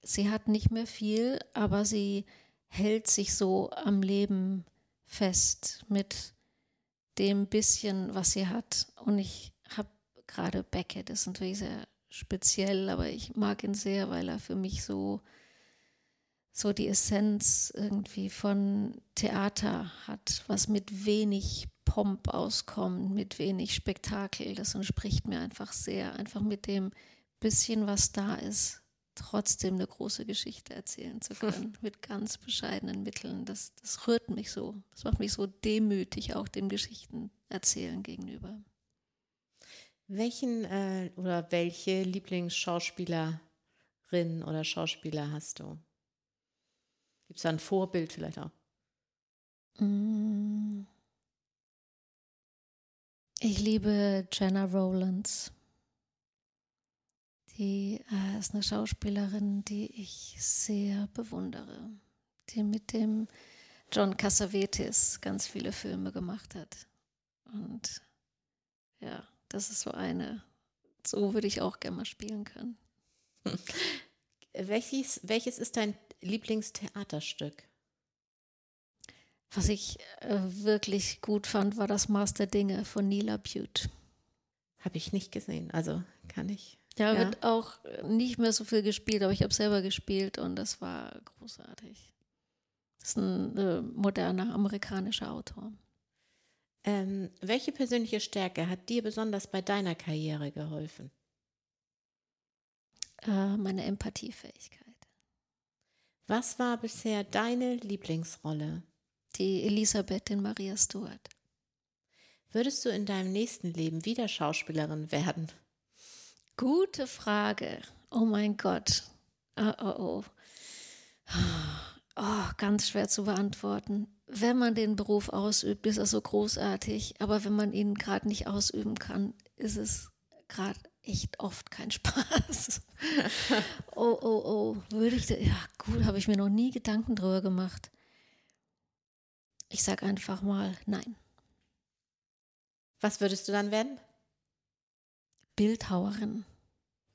sie hat nicht mehr viel, aber sie hält sich so am Leben fest mit dem bisschen, was sie hat. Und ich habe gerade Beckett, das ist natürlich sehr speziell, aber ich mag ihn sehr, weil er für mich so so die Essenz irgendwie von Theater hat, was mit wenig Pomp auskommt, mit wenig Spektakel. Das entspricht mir einfach sehr, einfach mit dem bisschen, was da ist, trotzdem eine große Geschichte erzählen zu können, mit ganz bescheidenen Mitteln. Das, das rührt mich so. Das macht mich so demütig auch dem Geschichten erzählen gegenüber. Welchen äh, oder welche Lieblingsschauspielerin oder Schauspieler hast du? Gibt es da ein Vorbild vielleicht auch? Mm. Ich liebe Jenna Rowlands. Die äh, ist eine Schauspielerin, die ich sehr bewundere, die mit dem John Cassavetes ganz viele Filme gemacht hat. Und ja, das ist so eine, so würde ich auch gerne mal spielen können. Welches, welches ist dein Lieblingstheaterstück? Was ich äh, wirklich gut fand, war das Master Dinge von Nila Butte. Habe ich nicht gesehen, also kann ich. Ja, ja, wird auch nicht mehr so viel gespielt, aber ich habe selber gespielt und das war großartig. Das ist ein äh, moderner amerikanischer Autor. Ähm, welche persönliche Stärke hat dir besonders bei deiner Karriere geholfen? Äh, meine Empathiefähigkeit. Was war bisher deine Lieblingsrolle? Die Elisabeth in Maria Stuart. Würdest du in deinem nächsten Leben wieder Schauspielerin werden? Gute Frage. Oh mein Gott. Oh, oh, oh. Oh, ganz schwer zu beantworten. Wenn man den Beruf ausübt, ist er so großartig, aber wenn man ihn gerade nicht ausüben kann, ist es gerade echt oft kein Spaß. oh, oh, oh, würde ich, ja gut, habe ich mir noch nie Gedanken drüber gemacht. Ich sage einfach mal nein. Was würdest du dann werden? Bildhauerin.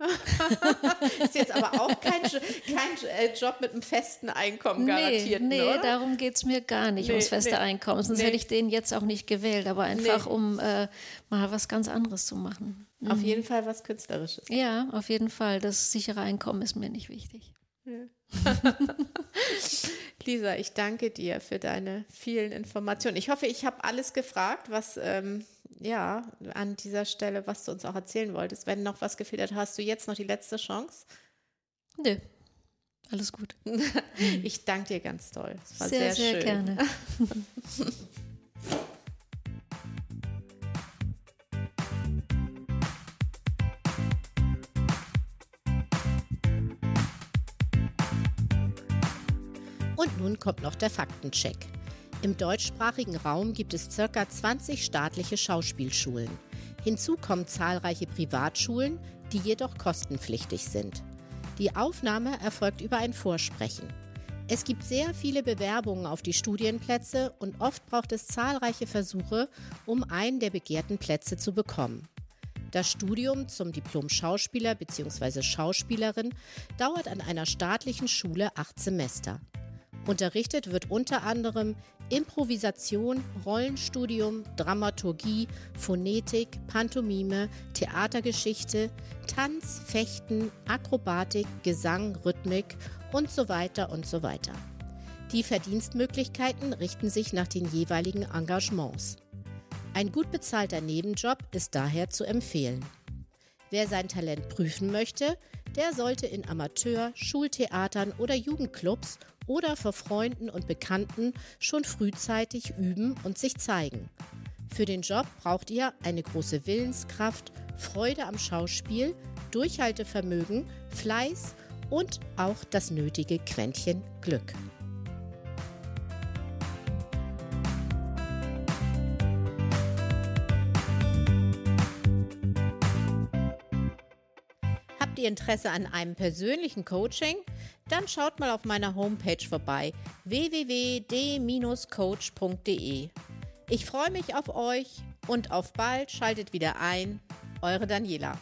ist jetzt aber auch kein, kein äh, Job mit einem festen Einkommen garantiert. Nee, nee oder? darum geht es mir gar nicht, nee, ums feste nee, Einkommen. Sonst hätte ich den jetzt auch nicht gewählt, aber einfach um äh, mal was ganz anderes zu machen. Mhm. Auf jeden Fall was Künstlerisches. Ja, auf jeden Fall. Das sichere Einkommen ist mir nicht wichtig. Ja. Lisa, ich danke dir für deine vielen Informationen. Ich hoffe, ich habe alles gefragt, was ähm, ja an dieser Stelle, was du uns auch erzählen wolltest. Wenn noch was gefehlt hat, hast du jetzt noch die letzte Chance? Nö. Alles gut. ich danke dir ganz toll. Es war sehr, sehr, sehr schön. gerne. Und nun kommt noch der Faktencheck. Im deutschsprachigen Raum gibt es ca. 20 staatliche Schauspielschulen. Hinzu kommen zahlreiche Privatschulen, die jedoch kostenpflichtig sind. Die Aufnahme erfolgt über ein Vorsprechen. Es gibt sehr viele Bewerbungen auf die Studienplätze und oft braucht es zahlreiche Versuche, um einen der begehrten Plätze zu bekommen. Das Studium zum Diplom Schauspieler bzw. Schauspielerin dauert an einer staatlichen Schule acht Semester. Unterrichtet wird unter anderem Improvisation, Rollenstudium, Dramaturgie, Phonetik, Pantomime, Theatergeschichte, Tanz, Fechten, Akrobatik, Gesang, Rhythmik und so weiter und so weiter. Die Verdienstmöglichkeiten richten sich nach den jeweiligen Engagements. Ein gut bezahlter Nebenjob ist daher zu empfehlen. Wer sein Talent prüfen möchte, der sollte in Amateur-, Schultheatern oder Jugendclubs oder vor Freunden und Bekannten schon frühzeitig üben und sich zeigen. Für den Job braucht ihr eine große Willenskraft, Freude am Schauspiel, Durchhaltevermögen, Fleiß und auch das nötige Quäntchen Glück. Ihr Interesse an einem persönlichen Coaching? Dann schaut mal auf meiner Homepage vorbei www.d-coach.de. Ich freue mich auf euch und auf bald schaltet wieder ein. Eure Daniela.